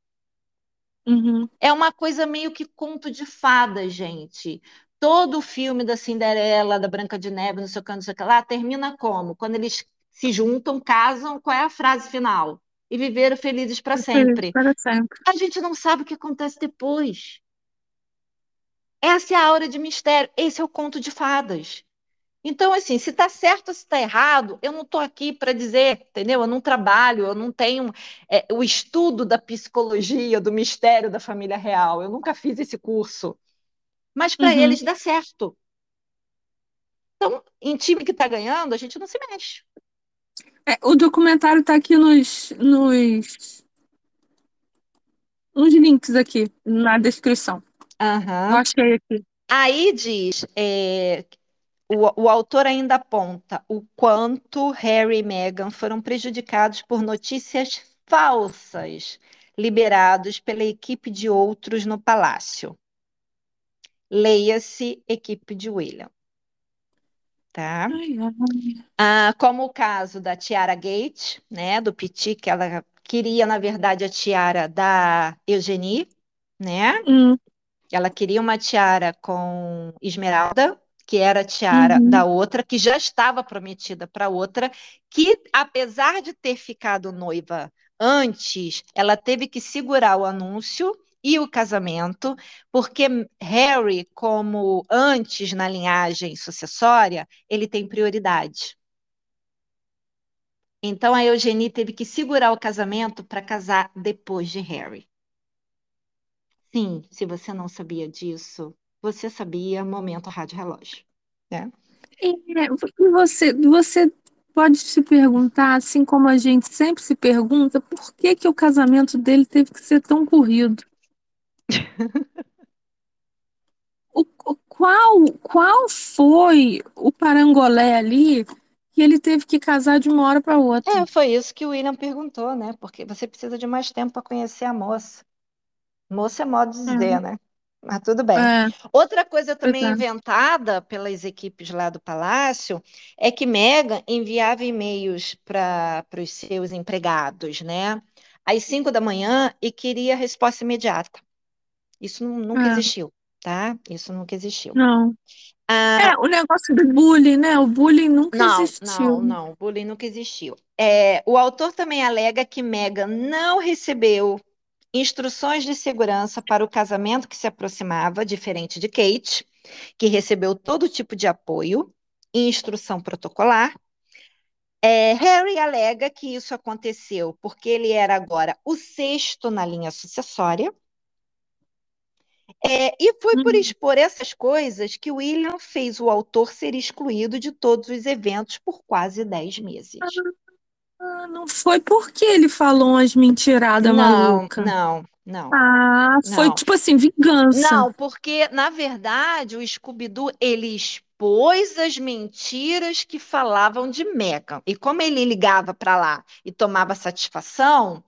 Uhum. É uma coisa meio que conto de fada, gente. Todo o filme da Cinderela, da Branca de Neve, não sei o que, não sei o que lá, termina como? Quando eles se juntam, casam, qual é a frase final? E viveram felizes para sempre. Para sempre. A gente não sabe o que acontece depois. Essa é a aura de mistério. Esse é o conto de fadas. Então, assim, se está certo ou se está errado, eu não estou aqui para dizer, entendeu? Eu não trabalho, eu não tenho é, o estudo da psicologia, do mistério da família real. Eu nunca fiz esse curso. Mas para uhum. eles dá certo. Então, em time que está ganhando, a gente não se mexe. É, o documentário está aqui nos, nos, nos links aqui, na descrição. Uhum. Eu achei aqui. Aí diz é, o, o autor ainda aponta o quanto Harry e Meghan foram prejudicados por notícias falsas liberados pela equipe de outros no palácio. Leia-se equipe de William. Tá? Ai, ai. Ah, como o caso da Tiara Gate, né, do Petit, que ela queria, na verdade, a tiara da Eugenie, né? Hum. Ela queria uma tiara com esmeralda, que era a tiara uhum. da outra, que já estava prometida para outra, que apesar de ter ficado noiva antes, ela teve que segurar o anúncio e o casamento, porque Harry, como antes na linhagem sucessória, ele tem prioridade. Então a Eugenie teve que segurar o casamento para casar depois de Harry. Sim, se você não sabia disso, você sabia, momento rádio relógio. Né? É, você, você pode se perguntar, assim como a gente sempre se pergunta, por que, que o casamento dele teve que ser tão corrido? [laughs] o, o, qual, qual foi o parangolé ali que ele teve que casar de uma hora para outra? É, foi isso que o William perguntou, né? Porque você precisa de mais tempo para conhecer a moça. Moça é modo de dizer, é. né? Mas tudo bem. É. Outra coisa também é. inventada pelas equipes lá do Palácio é que Megan enviava e-mails para os seus empregados, né? Às cinco da manhã e queria resposta imediata. Isso nunca é. existiu, tá? Isso nunca existiu. Não. Ah, é, o negócio do bullying, né? O bullying nunca não, existiu. Não, não, o bullying nunca existiu. É, o autor também alega que Megan não recebeu instruções de segurança para o casamento que se aproximava, diferente de Kate, que recebeu todo tipo de apoio e instrução protocolar. É, Harry alega que isso aconteceu porque ele era agora o sexto na linha sucessória. É, e foi por uhum. expor essas coisas que William fez o autor ser excluído de todos os eventos por quase dez meses. Ah, não foi porque ele falou umas mentiradas malucas. Não, não. Ah, foi não. tipo assim, vingança. Não, porque, na verdade, o Scooby-Doo, ele expôs as mentiras que falavam de Megan. E como ele ligava para lá e tomava satisfação,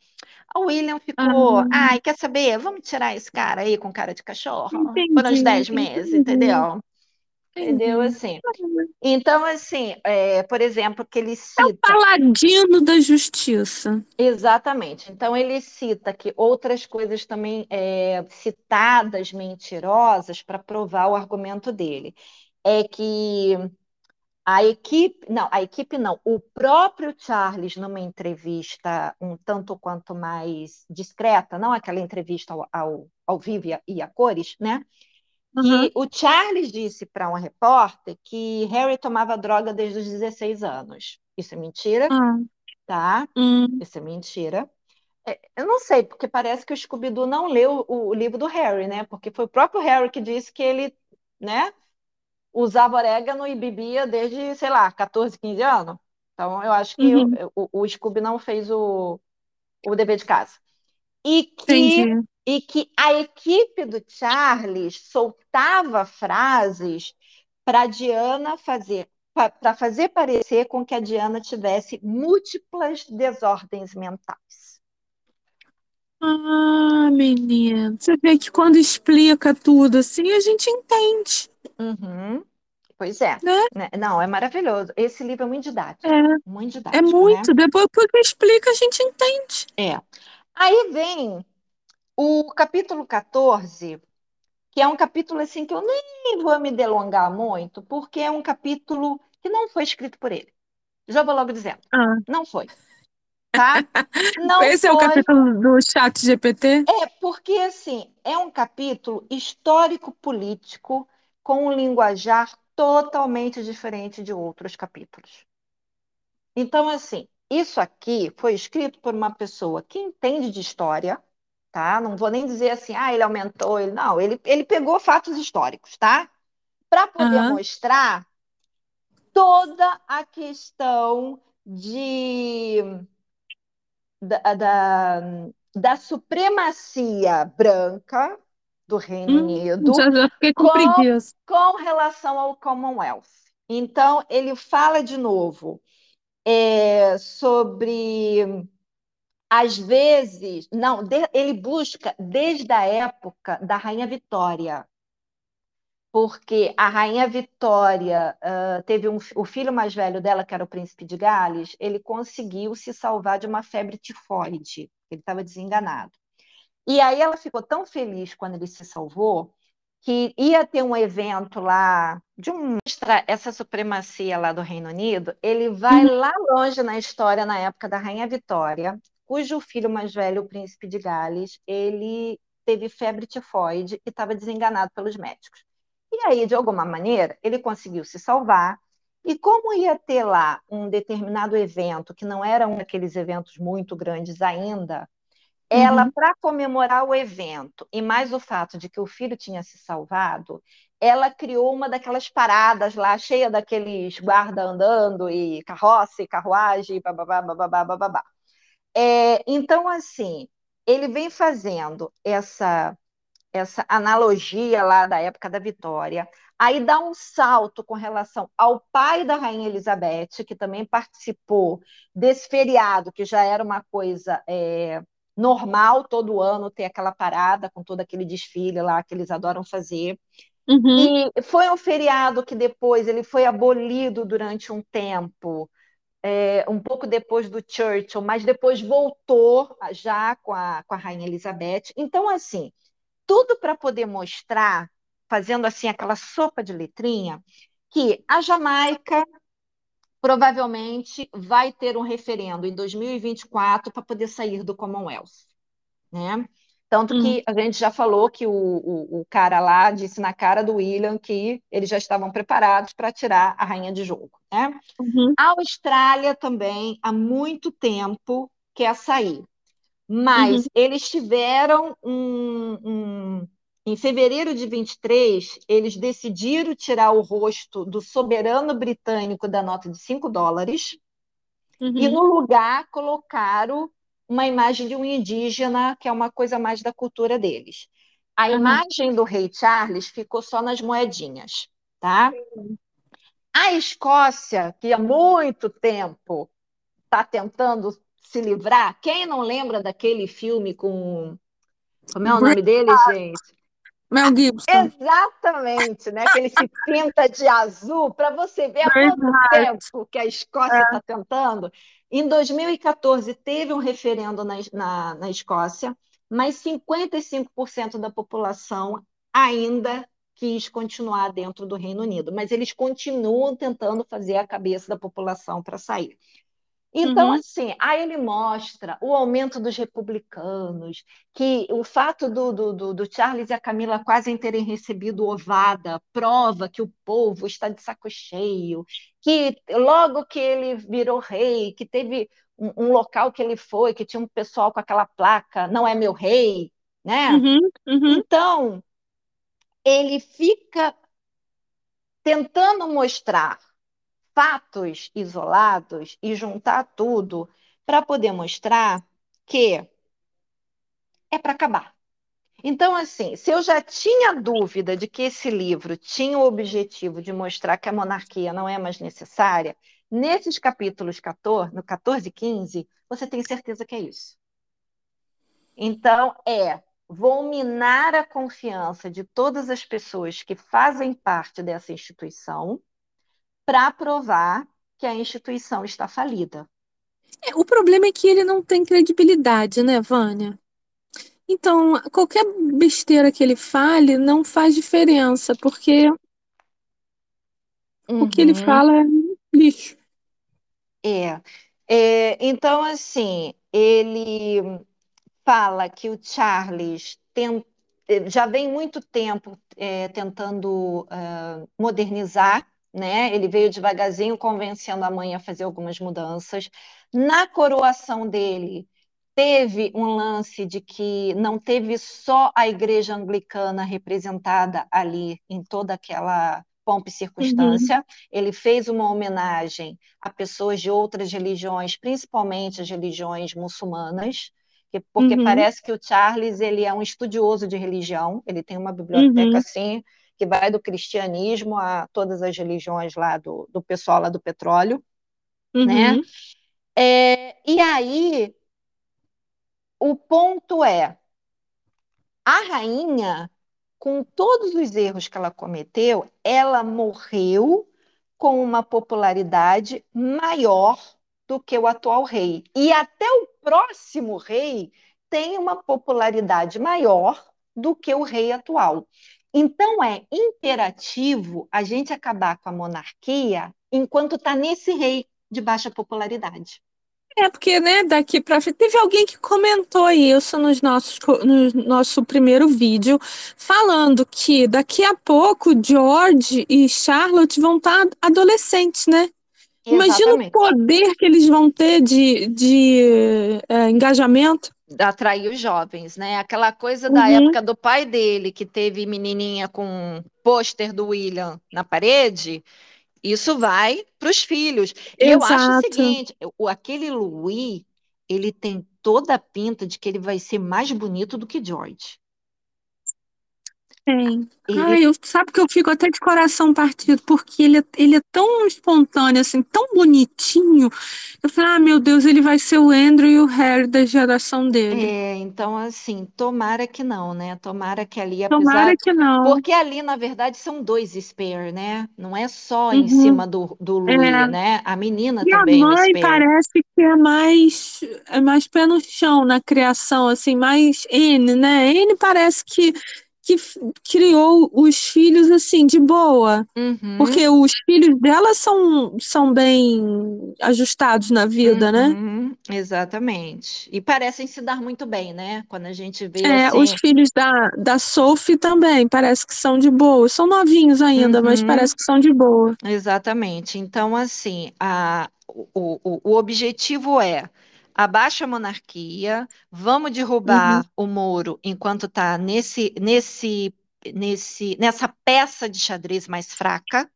o William ficou, ah. ai, quer saber? Vamos tirar esse cara aí com cara de cachorro entendi, por uns 10 meses, entendi. entendeu? Entendeu? Assim. Então, assim, é, por exemplo, que ele cita. É o paladino da justiça. Exatamente. Então, ele cita que outras coisas também é, citadas mentirosas para provar o argumento dele. É que a equipe, não, a equipe não, o próprio Charles, numa entrevista um tanto quanto mais discreta, não aquela entrevista ao, ao, ao vivo e a cores, né? Uhum. o Charles disse para um repórter que Harry tomava droga desde os 16 anos. Isso é mentira, uhum. tá? Uhum. Isso é mentira. É, eu não sei, porque parece que o Scooby-Doo não leu o, o, livro do Harry, né? Porque foi o próprio Harry que disse que ele, né? usava orégano e bebia desde, sei lá, 14, 15 anos. Então, eu acho que Uhum. o, o, o Scooby não fez o, o dever de casa. E que, Entendi. e que a equipe do Charles soltava frases para Diana fazer, para fazer parecer com que a Diana tivesse múltiplas desordens mentais. Ah, menina, você vê que quando explica tudo assim, a gente entende, Uhum. Pois é. né? Né? Não, é maravilhoso. Esse livro é muito didático. É, Muito é didático, né? muito. Depois porque explica, a gente entende. É. Aí vem o capítulo 14, que é um capítulo assim que eu nem vou me delongar muito, porque é um capítulo que não foi escrito por ele. Já vou logo dizendo. Ah, Não foi. Tá? [laughs] Não esse é o foi. capítulo do chat GPT? É, porque assim, é um capítulo histórico-político com um linguajar totalmente diferente de outros capítulos. Então, assim, isso aqui foi escrito por uma pessoa que entende de história, tá? Não vou nem dizer assim, ah, ele aumentou, ele não, ele, ele pegou fatos históricos, tá? Para poder Aham. mostrar toda a questão de da, da, da supremacia branca do Reino Hum, Unido já, já com com, com relação ao Commonwealth. Então, ele fala de novo é, sobre, às vezes, não, de- ele busca desde a época da Rainha Vitória, porque a Rainha Vitória ah, teve um, o filho mais velho dela, que era o Príncipe de Gales, ele conseguiu se salvar de uma febre tifoide, ele estava desenganado. E aí ela ficou tão feliz quando ele se salvou que ia ter um evento lá de um mostrar essa supremacia lá do Reino Unido. Ele vai Uhum. lá longe na história, na época da Rainha Vitória, cujo filho mais velho, o Príncipe de Gales, ele teve febre tifoide e estava desenganado pelos médicos. E aí, de alguma maneira, ele conseguiu se salvar. E como ia ter lá um determinado evento, que não era um daqueles eventos muito grandes ainda, ela, Uhum. para comemorar o evento, e mais o fato de que o filho tinha se salvado, ela criou uma daquelas paradas lá, cheia daqueles guarda andando, e carroça, e carruagem, bababá, bababá, bababá. É, então, assim, ele vem fazendo essa, essa analogia lá da época da Vitória, aí dá um salto com relação ao pai da Rainha Elizabeth, que também participou desse feriado, que já era uma coisa é, normal todo ano ter aquela parada com todo aquele desfile lá que eles adoram fazer. Uhum. E foi um feriado que depois ele foi abolido durante um tempo, é, um pouco depois do Churchill, mas depois voltou já com a, com a Rainha Elizabeth. Então, assim, tudo para poder mostrar, fazendo assim aquela sopa de letrinha, que a Jamaica provavelmente vai ter um referendo em 2024 para poder sair do Commonwealth, né? Tanto Uhum. que a gente já falou que o, o, o cara lá disse na cara do William que eles já estavam preparados para tirar a rainha de jogo, né? Uhum. A Austrália também há muito tempo quer sair, mas Uhum. eles tiveram um, um- em fevereiro de 23, eles decidiram tirar o rosto do soberano britânico da nota de 5 dólares e Uhum. no lugar colocaram uma imagem de um indígena, que é uma coisa mais da cultura deles. A Uhum. imagem do rei Charles ficou só nas moedinhas, tá? A Escócia, que há muito tempo está tentando se livrar, quem não lembra daquele filme com. Como é o nome dele, gente? Mel Gibson. Exatamente, né? Que ele se pinta de azul, para você ver há quanto tempo que a Escócia está tentando. Em 2014, teve um referendo na, na, na Escócia, mas 55% da população ainda quis continuar dentro do Reino Unido, mas eles continuam tentando fazer a cabeça da população para sair. Então, Uhum. assim, aí ele mostra o aumento dos republicanos, que o fato do, do, do, Charles e a Camila quase terem recebido ovada prova que o povo está de saco cheio, que logo que ele virou rei, que teve um, um local que ele foi, que tinha um pessoal com aquela placa, não é meu rei, né? Uhum. Uhum. Então, ele fica tentando mostrar fatos isolados e juntar tudo para poder mostrar que é para acabar. Então, assim, se eu já tinha dúvida de que esse livro tinha o objetivo de mostrar que a monarquia não é mais necessária, nesses capítulos 14, no 14 e 15, você tem certeza que é isso. Então, é vou minar a confiança de todas as pessoas que fazem parte dessa instituição para provar que a instituição está falida. É, o problema é que ele não tem credibilidade, né, Vânia? Então, qualquer besteira que ele fale não faz diferença, porque uhum. o que ele uhum. fala é lixo. É. é. Então, assim, ele fala que o Charles tem, já vem muito tempo é, tentando uh, modernizar, né? Ele veio devagarzinho convencendo a mãe a fazer algumas mudanças. Na coroação dele, teve um lance de que não teve só a igreja anglicana representada ali em toda aquela pompa e circunstância. Uhum. Ele fez uma homenagem a pessoas de outras religiões, principalmente as religiões muçulmanas, porque uhum. parece que o Charles ele é um estudioso de religião. Ele tem uma biblioteca uhum. assim que vai do cristianismo a todas as religiões lá do, do pessoal lá do petróleo, né? Uhum. É, e aí o ponto é: a rainha, com todos os erros que ela cometeu, ela morreu com uma popularidade maior do que o atual rei. E até o próximo rei tem uma popularidade maior do que o rei atual. Então é imperativo a gente acabar com a monarquia enquanto está nesse rei de baixa popularidade. É, porque, né, daqui pra frente. Teve alguém que comentou isso nos nossos, no nosso primeiro vídeo, falando que daqui a pouco George e Charlotte vão estar tá adolescentes, né? Imagina o poder que eles vão ter de, de é, engajamento. Atrair os jovens, né? Aquela coisa da uhum. época do pai dele, que teve menininha com pôster do William na parede, isso vai para os filhos. Eu acho o seguinte: o, aquele Louis, ele tem toda a pinta de que ele vai ser mais bonito do que George. Tem. Ele... Ai, eu, sabe que eu fico até de coração partido, porque ele, é, ele é tão espontâneo, assim, tão bonitinho. Eu falei, ah, meu Deus, ele vai ser o Andrew e o Harry da geração dele. É, então, assim, tomara que não, né? Tomara que ali, apesar... Tomara que não. Porque ali, na verdade, são dois Spare, né? Não é só uhum. em cima do, do Louis, é. né? A menina e também a mãe parece que é mais, é mais pé no chão na criação, assim, mais N, né? N parece que que criou os filhos assim de boa, uhum. porque os filhos dela são, são bem ajustados na vida, né? uhum. né? Exatamente. E parecem se dar muito bem, né? Quando a gente vê é, assim... os filhos da, da Sophie também parece que são de boa. São novinhos ainda, uhum. mas parece que são de boa. Exatamente. Então, assim, a, o, o, o objetivo é abaixa a monarquia, vamos derrubar uhum. o Moro enquanto está nesse, nesse, nesse, nessa peça de xadrez mais fraca.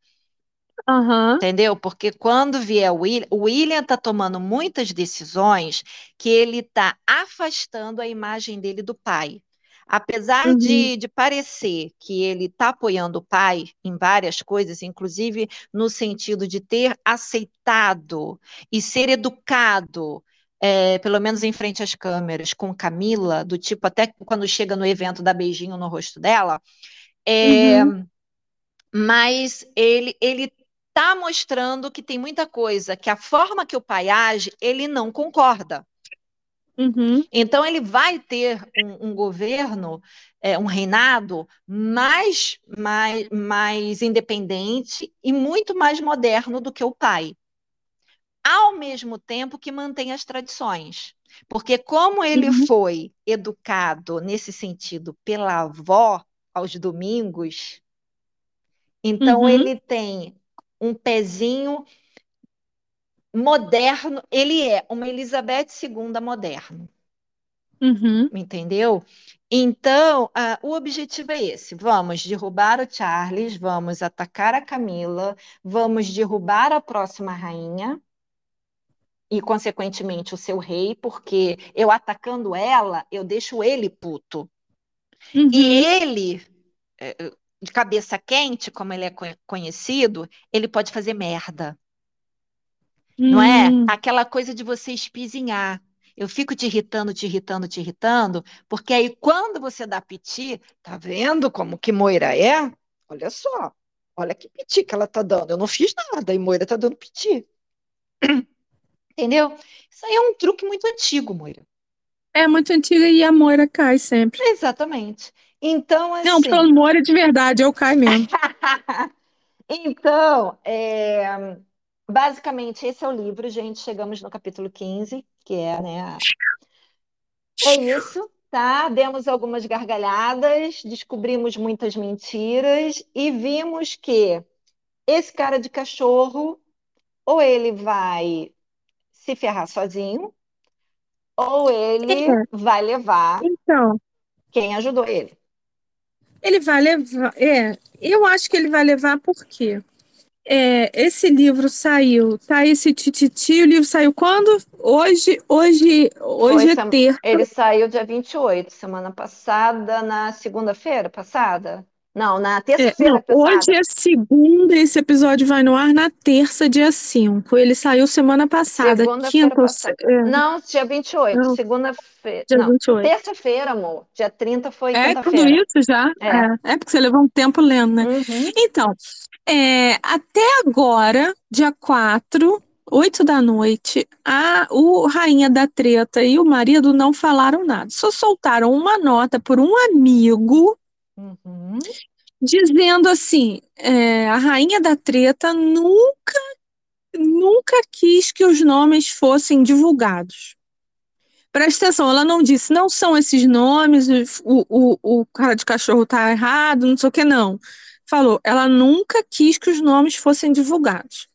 Uhum. Entendeu? Porque quando vier o William, o William está tomando muitas decisões que ele está afastando a imagem dele do pai. Apesar uhum. de, de parecer que ele está apoiando o pai em várias coisas, inclusive no sentido de ter aceitado e ser educado é, pelo menos em frente às câmeras, com Camila, do tipo, até quando chega no evento, dá beijinho no rosto dela. É, uhum. Mas ele, ele tá mostrando que tem muita coisa, que a forma que o pai age, ele não concorda. Uhum. Então ele vai ter um, um governo, é, um reinado mais, mais, mais independente e muito mais moderno do que o pai ao mesmo tempo que mantém as tradições. Porque como ele uhum. foi educado nesse sentido pela avó aos domingos, então uhum. ele tem um pezinho moderno, ele é uma Elizabeth II moderno. Uhum. Entendeu? Então, o objetivo é esse: vamos derrubar o Charles, vamos atacar a Camila, vamos derrubar a próxima rainha e, consequentemente, o seu rei, porque eu atacando ela, eu deixo ele puto. Uhum. E ele, eh, de cabeça quente, como ele é co- conhecido, ele pode fazer merda. Não é? Hum, Aquela coisa de você espizinhar. Eu fico te irritando, te irritando, te irritando, porque aí quando você dá piti, tá vendo como que Moira é? Olha só, olha que piti que ela tá dando. Eu não fiz nada e Moira tá dando piti. Entendeu? Isso aí é um truque muito antigo, Moira. é muito antiga e a Moira cai sempre. Exatamente. Então, Não, assim, falando Moira de verdade, eu caio mesmo. [laughs] então, é, basicamente, esse é o livro, gente. Chegamos no capítulo 15, que é, né, a É isso, tá? Demos algumas gargalhadas, descobrimos muitas mentiras e vimos que esse cara de cachorro, ou ele vai se ferrar sozinho, ou ele É, vai levar então, quem ajudou ele. ele vai levar. É, eu acho que ele vai levar porque é, esse livro saiu, tá esse tititi, o livro saiu quando? Hoje, hoje, Foi hoje é sem- terça. Ele saiu dia 28, semana passada, na segunda-feira passada? Não, na É, terça-feira não, hoje é segunda, esse episódio vai no ar na terça, dia 5. Ele saiu semana passada, Segunda-feira quinta passada. é, Não, dia 28. não, Segunda-feira. dia Não, 28. terça-feira, amor. Dia 30 foi É tudo quinta-feira. isso já? É. É, é porque você levou um tempo lendo, né? Uhum. Então, é, até agora, dia 4, 8 da noite, a, o Rainha da Treta e o marido não falaram nada. Só soltaram uma nota por um amigo Uhum. dizendo assim: é, a Rainha da Treta nunca, nunca quis que os nomes fossem divulgados. Presta atenção, ela não disse, não são esses nomes, o, o, o cara de cachorro tá errado, não sei o que, não. Falou, ela nunca quis que os nomes fossem divulgados.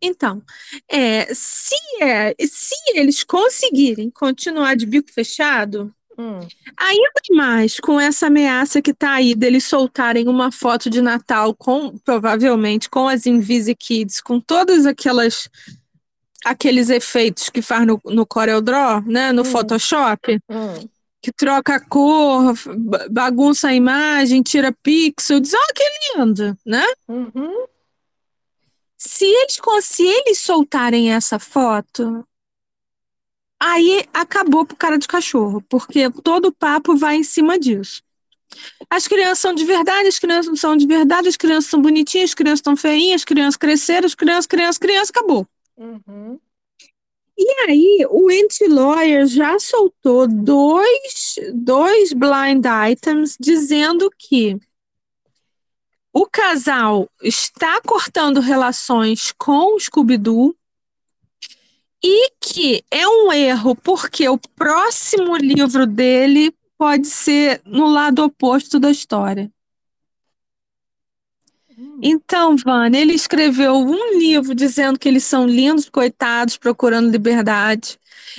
Então, é, se, é, se eles conseguirem continuar de bico fechado, Hum. ainda mais com essa ameaça que tá aí deles soltarem uma foto de Natal com, provavelmente, com as Invisi Kids, com todas aquelas aqueles efeitos que faz no, no CorelDRAW, né, no Hum. Photoshop, Hum. que troca a cor, ba- bagunça a imagem, tira pixel, diz, que lindo, né? Uhum. Se eles, se eles soltarem essa foto, aí acabou pro cara de cachorro, porque todo o papo vai em cima disso. As crianças são de verdade, as crianças não são de verdade, as crianças são bonitinhas, as crianças estão feinhas, as crianças cresceram, as crianças, crianças, crianças, acabou. Uhum. E aí, o Anti-Lawyer já soltou dois, dois blind items dizendo que o casal está cortando relações com o Scooby-Doo e que é um erro porque o próximo livro dele pode ser no lado oposto da história. Hum. Então, Vânia, ele escreveu um livro dizendo que eles são lindos, coitados, procurando liberdade.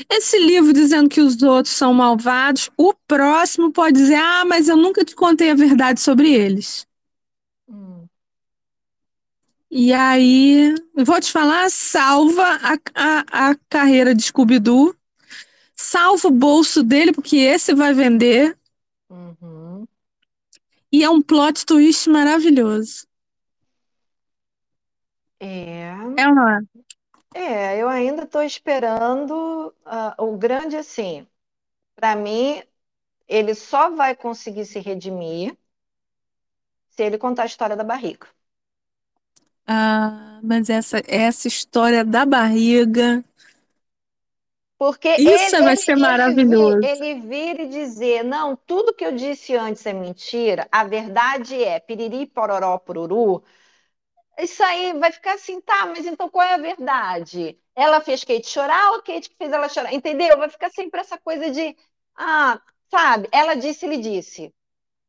Esse livro dizendo que os outros são malvados. O próximo pode dizer: Ah, mas eu nunca te contei a verdade sobre eles. Hum. E aí, vou te falar: salva a, a, a carreira de Scooby-Doo, salva o bolso dele, porque esse vai vender. Uhum. E é um plot twist maravilhoso. É. É ou não é? É, eu ainda estou esperando ah, o grande assim. Para mim, ele só vai conseguir se redimir se ele contar a história da barriga. Ah, mas essa, essa história da barriga. Porque Isso ele, vai ele, ser ele, maravilhoso. ele vir e dizer, não, tudo que eu disse antes é mentira, a verdade é piriri, pororó, pururu, isso aí vai ficar assim, tá, mas então qual é a verdade? Ela fez Kate chorar ou Kate que fez ela chorar? Entendeu? Vai ficar sempre essa coisa de, ah, sabe, ela disse, ele disse.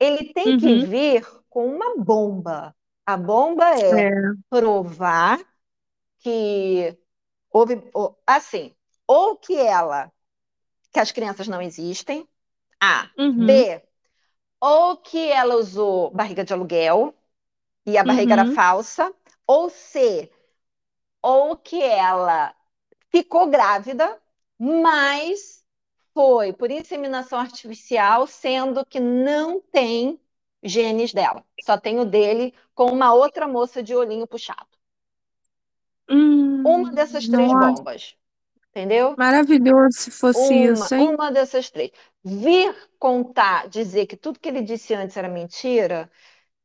Ele tem que Uhum. vir com uma bomba. A bomba é É. provar que houve, ou- assim, ou que ela que as crianças não existem. A. Uhum. B. Ou que ela usou barriga de aluguel e a barriga era Uhum. falsa. Ou C. Ou que ela ficou grávida, mas foi por inseminação artificial, sendo que não tem genes dela. Só tem o dele com uma outra moça de olhinho puxado. Hum, Uma dessas três nossa, bombas. Entendeu? maravilhoso se fosse Uma, isso, hein? uma dessas três. Vir contar, dizer que tudo que ele disse antes era mentira,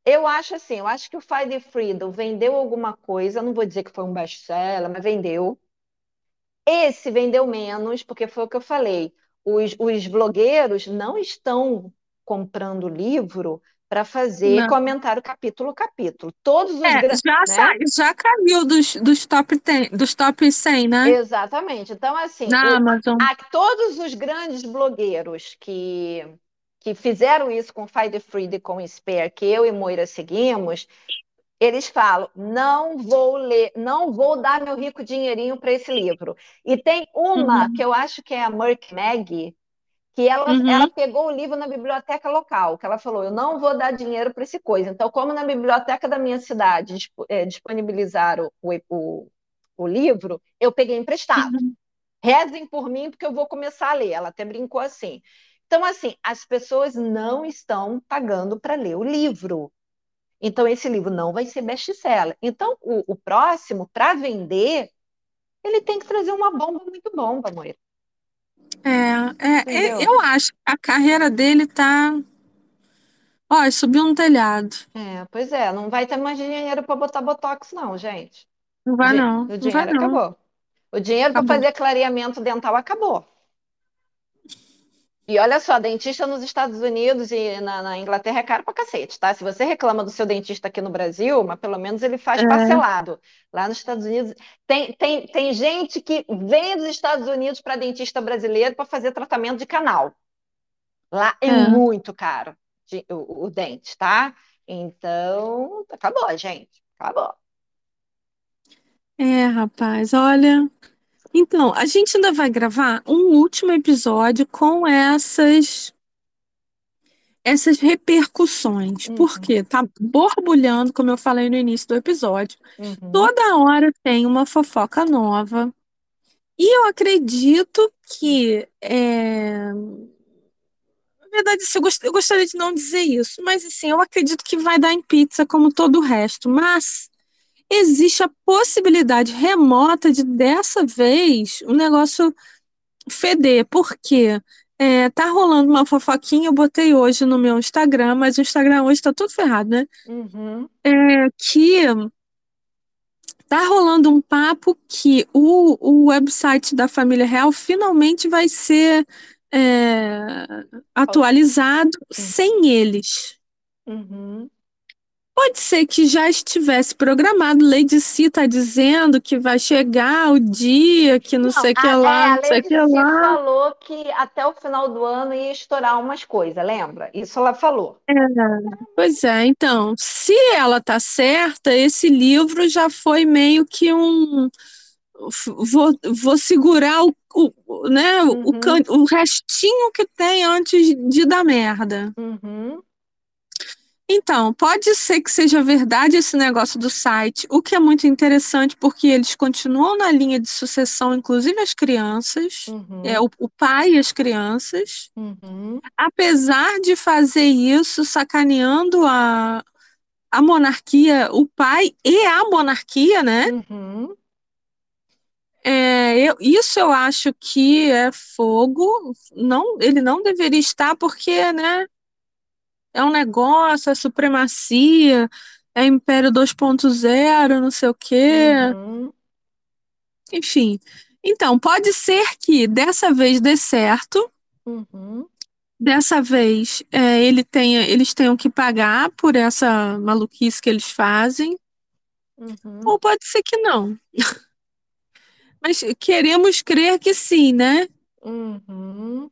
eu acho assim, eu acho que o Fight Freedom vendeu alguma coisa, não vou dizer que foi um best-seller, mas vendeu. Esse vendeu menos, porque foi o que eu falei. Os, os blogueiros não estão comprando livro para fazer Não. comentário capítulo a capítulo. Todos os É, grandes, já, né? sa- já caiu dos, dos top 10, dos top 100, né? Exatamente. Então, assim, Na o- Amazon. a- todos os grandes blogueiros que, que fizeram isso com Fight Free e com Spare, que eu e Moira seguimos, eles falam: não vou ler, não vou dar meu rico dinheirinho para esse livro. E tem uma Uhum. que eu acho que é a Merck Mag, que ela, Uhum. ela pegou o livro na biblioteca local, que ela falou: eu não vou dar dinheiro para esse coisa. Então, como na biblioteca da minha cidade eh, disponibilizaram o, o, o livro, eu peguei emprestado. Uhum. Rezem por mim, porque eu vou começar a ler. Ela até brincou assim. Então, assim, as pessoas não estão pagando para ler o livro. Então, esse livro não vai ser best-seller. Então, o, o próximo, para vender, ele tem que trazer uma bomba muito bomba, Moira. É, é, Entendeu? eu acho que a carreira dele tá. Ó, subiu um telhado. É, pois é, não vai ter mais dinheiro para botar botox, não, gente. Não O, vai, di- não. o Não vai, dinheiro não. acabou. O dinheiro para Acabou. fazer clareamento dental acabou. E olha só, dentista nos Estados Unidos e na, na Inglaterra é caro pra cacete, tá? Se você reclama do seu dentista aqui no Brasil, mas pelo menos ele faz É, parcelado. Lá nos Estados Unidos, tem, tem, tem gente que vem dos Estados Unidos para dentista brasileiro para fazer tratamento de canal. Lá é é. muito caro de- o, o dente, tá? Então, acabou, gente. Acabou. É, rapaz, olha. Então, a gente ainda vai gravar um último episódio com essas essas repercussões, Uhum, porque tá borbulhando, como eu falei no início do episódio. uhum, Toda hora tem uma fofoca nova. E eu acredito que, é, na verdade, eu gostaria de não dizer isso, mas assim, eu acredito que vai dar em pizza como todo o resto. Mas existe a possibilidade remota de dessa vez o negócio feder, porque é, tá rolando uma fofoquinha, eu botei hoje no meu Instagram, mas o Instagram hoje tá tudo ferrado, né? uhum, É que tá rolando um papo que o, o website da Família Real finalmente vai ser é, atualizado sem eles. uhum. Pode ser que já estivesse programado. Lady C tá dizendo que vai chegar o dia que não Não, sei o que é, lá, a não sei o que lá. falou que até o final do ano ia estourar umas coisas, lembra? Isso ela falou. Pois é, então, se ela tá certa, esse livro já foi meio que um. Vou, vou segurar o, o, né, o, Uhum, can- o restinho que tem antes de dar merda. uhum, Então, pode ser que seja verdade esse negócio do site, o que é muito interessante porque eles continuam na linha de sucessão, inclusive as crianças, é uhum, o, o pai e as crianças, uhum, apesar de fazer isso sacaneando a, a monarquia, o pai e a monarquia, né? uhum, É, eu- isso eu acho que é fogo. Não, ele não deveria estar porque, né? É um negócio, é supremacia, é Império 2.0, não sei o quê. uhum, Enfim. Então, pode ser que dessa vez dê certo, uhum, dessa vez é, ele tenha, eles tenham que pagar por essa maluquice que eles fazem, uhum, ou pode ser que não. [laughs] Mas queremos crer que sim, né? uhum.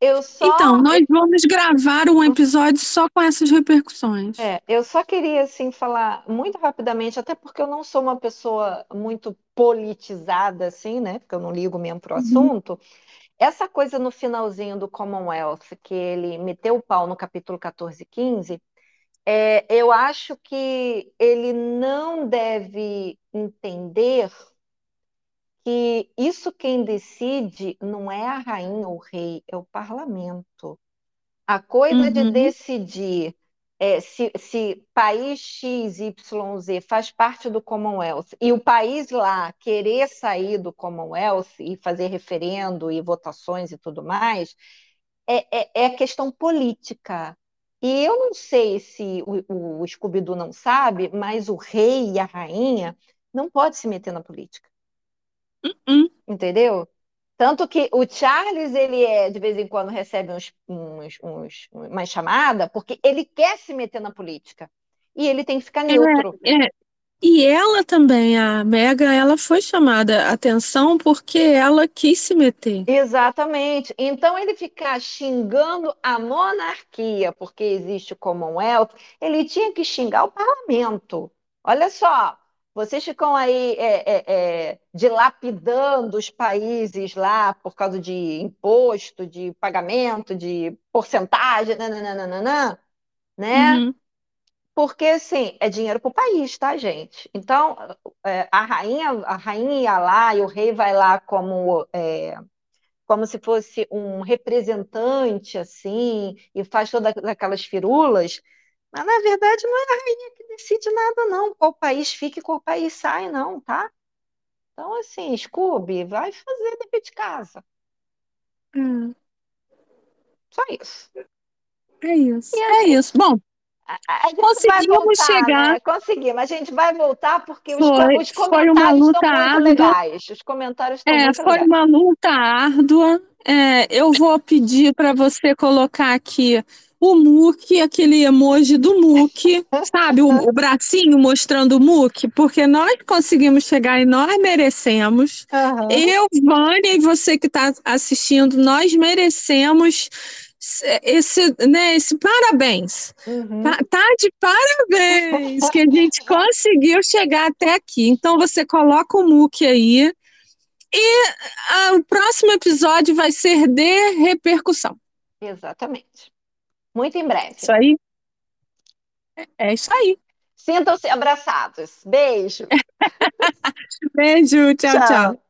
Eu Então, só, nós vamos gravar um episódio só com essas repercussões. é, eu só queria assim falar muito rapidamente, até porque eu não sou uma pessoa muito politizada assim, né? Porque eu não ligo mesmo pro Uhum. assunto. essa coisa no finalzinho do Commonwealth, que ele meteu o pau no capítulo 14 e 15, é, eu acho que ele não deve entender que isso quem decide não é a rainha ou o rei, é o parlamento. A coisa uhum. de decidir é, se, se, país X, Y, Z faz parte do Commonwealth e o país lá querer sair do Commonwealth e fazer referendo e votações e tudo mais, é, é, é questão política. E eu não sei se o, o Scooby-Doo não sabe, mas o rei e a rainha não pode se meter na política. Uh -uh. Entendeu? Tanto que o Charles, ele é, de vez em quando recebe uns, uns, uns, uma chamada, porque ele quer se meter na política. E ele tem que ficar neutro. É, é. E ela também, a Mega, ela foi chamada atenção porque ela quis se meter. Exatamente. Então, ele ficar xingando a monarquia, porque existe o Commonwealth, ele tinha que xingar o parlamento. Olha só, vocês ficam aí é, é, é, dilapidando os países lá por causa de imposto, de pagamento, de porcentagem, nananana, né? Uhum. Porque, assim, é dinheiro para o país, tá, gente? Então, é, a rainha, a rainha ia lá e o rei vai lá como, é, como se fosse um representante, assim, e faz todas aquelas firulas, mas, na verdade, não é a rainha que decide nada, não. Qual país fica e qual país sai, não, tá? Então, assim, Scooby, vai fazer dever de casa. Hum. Só isso. É isso. É isso. Bom, conseguimos voltar, chegar. Né? Conseguimos. A gente vai voltar porque foi, os, os comentários estão muito árdua. legais. Os comentários estão é, muito foi legais. uma luta árdua. É, eu vou pedir para você colocar aqui o Muque, aquele emoji do Muque, sabe? O, o, bracinho mostrando o Muque, porque nós conseguimos chegar e nós merecemos. Uhum. Eu, Vânia e você que está assistindo, nós merecemos esse, né, esse parabéns. Uhum. Tá, tá, de parabéns que a gente [laughs] conseguiu chegar até aqui. Então você coloca o Muque aí. E a, o próximo episódio vai ser de repercussão. Exatamente. Muito em breve. Isso aí. É isso aí. Sintam-se abraçados. Beijo. [laughs] Beijo. tchau. tchau. tchau.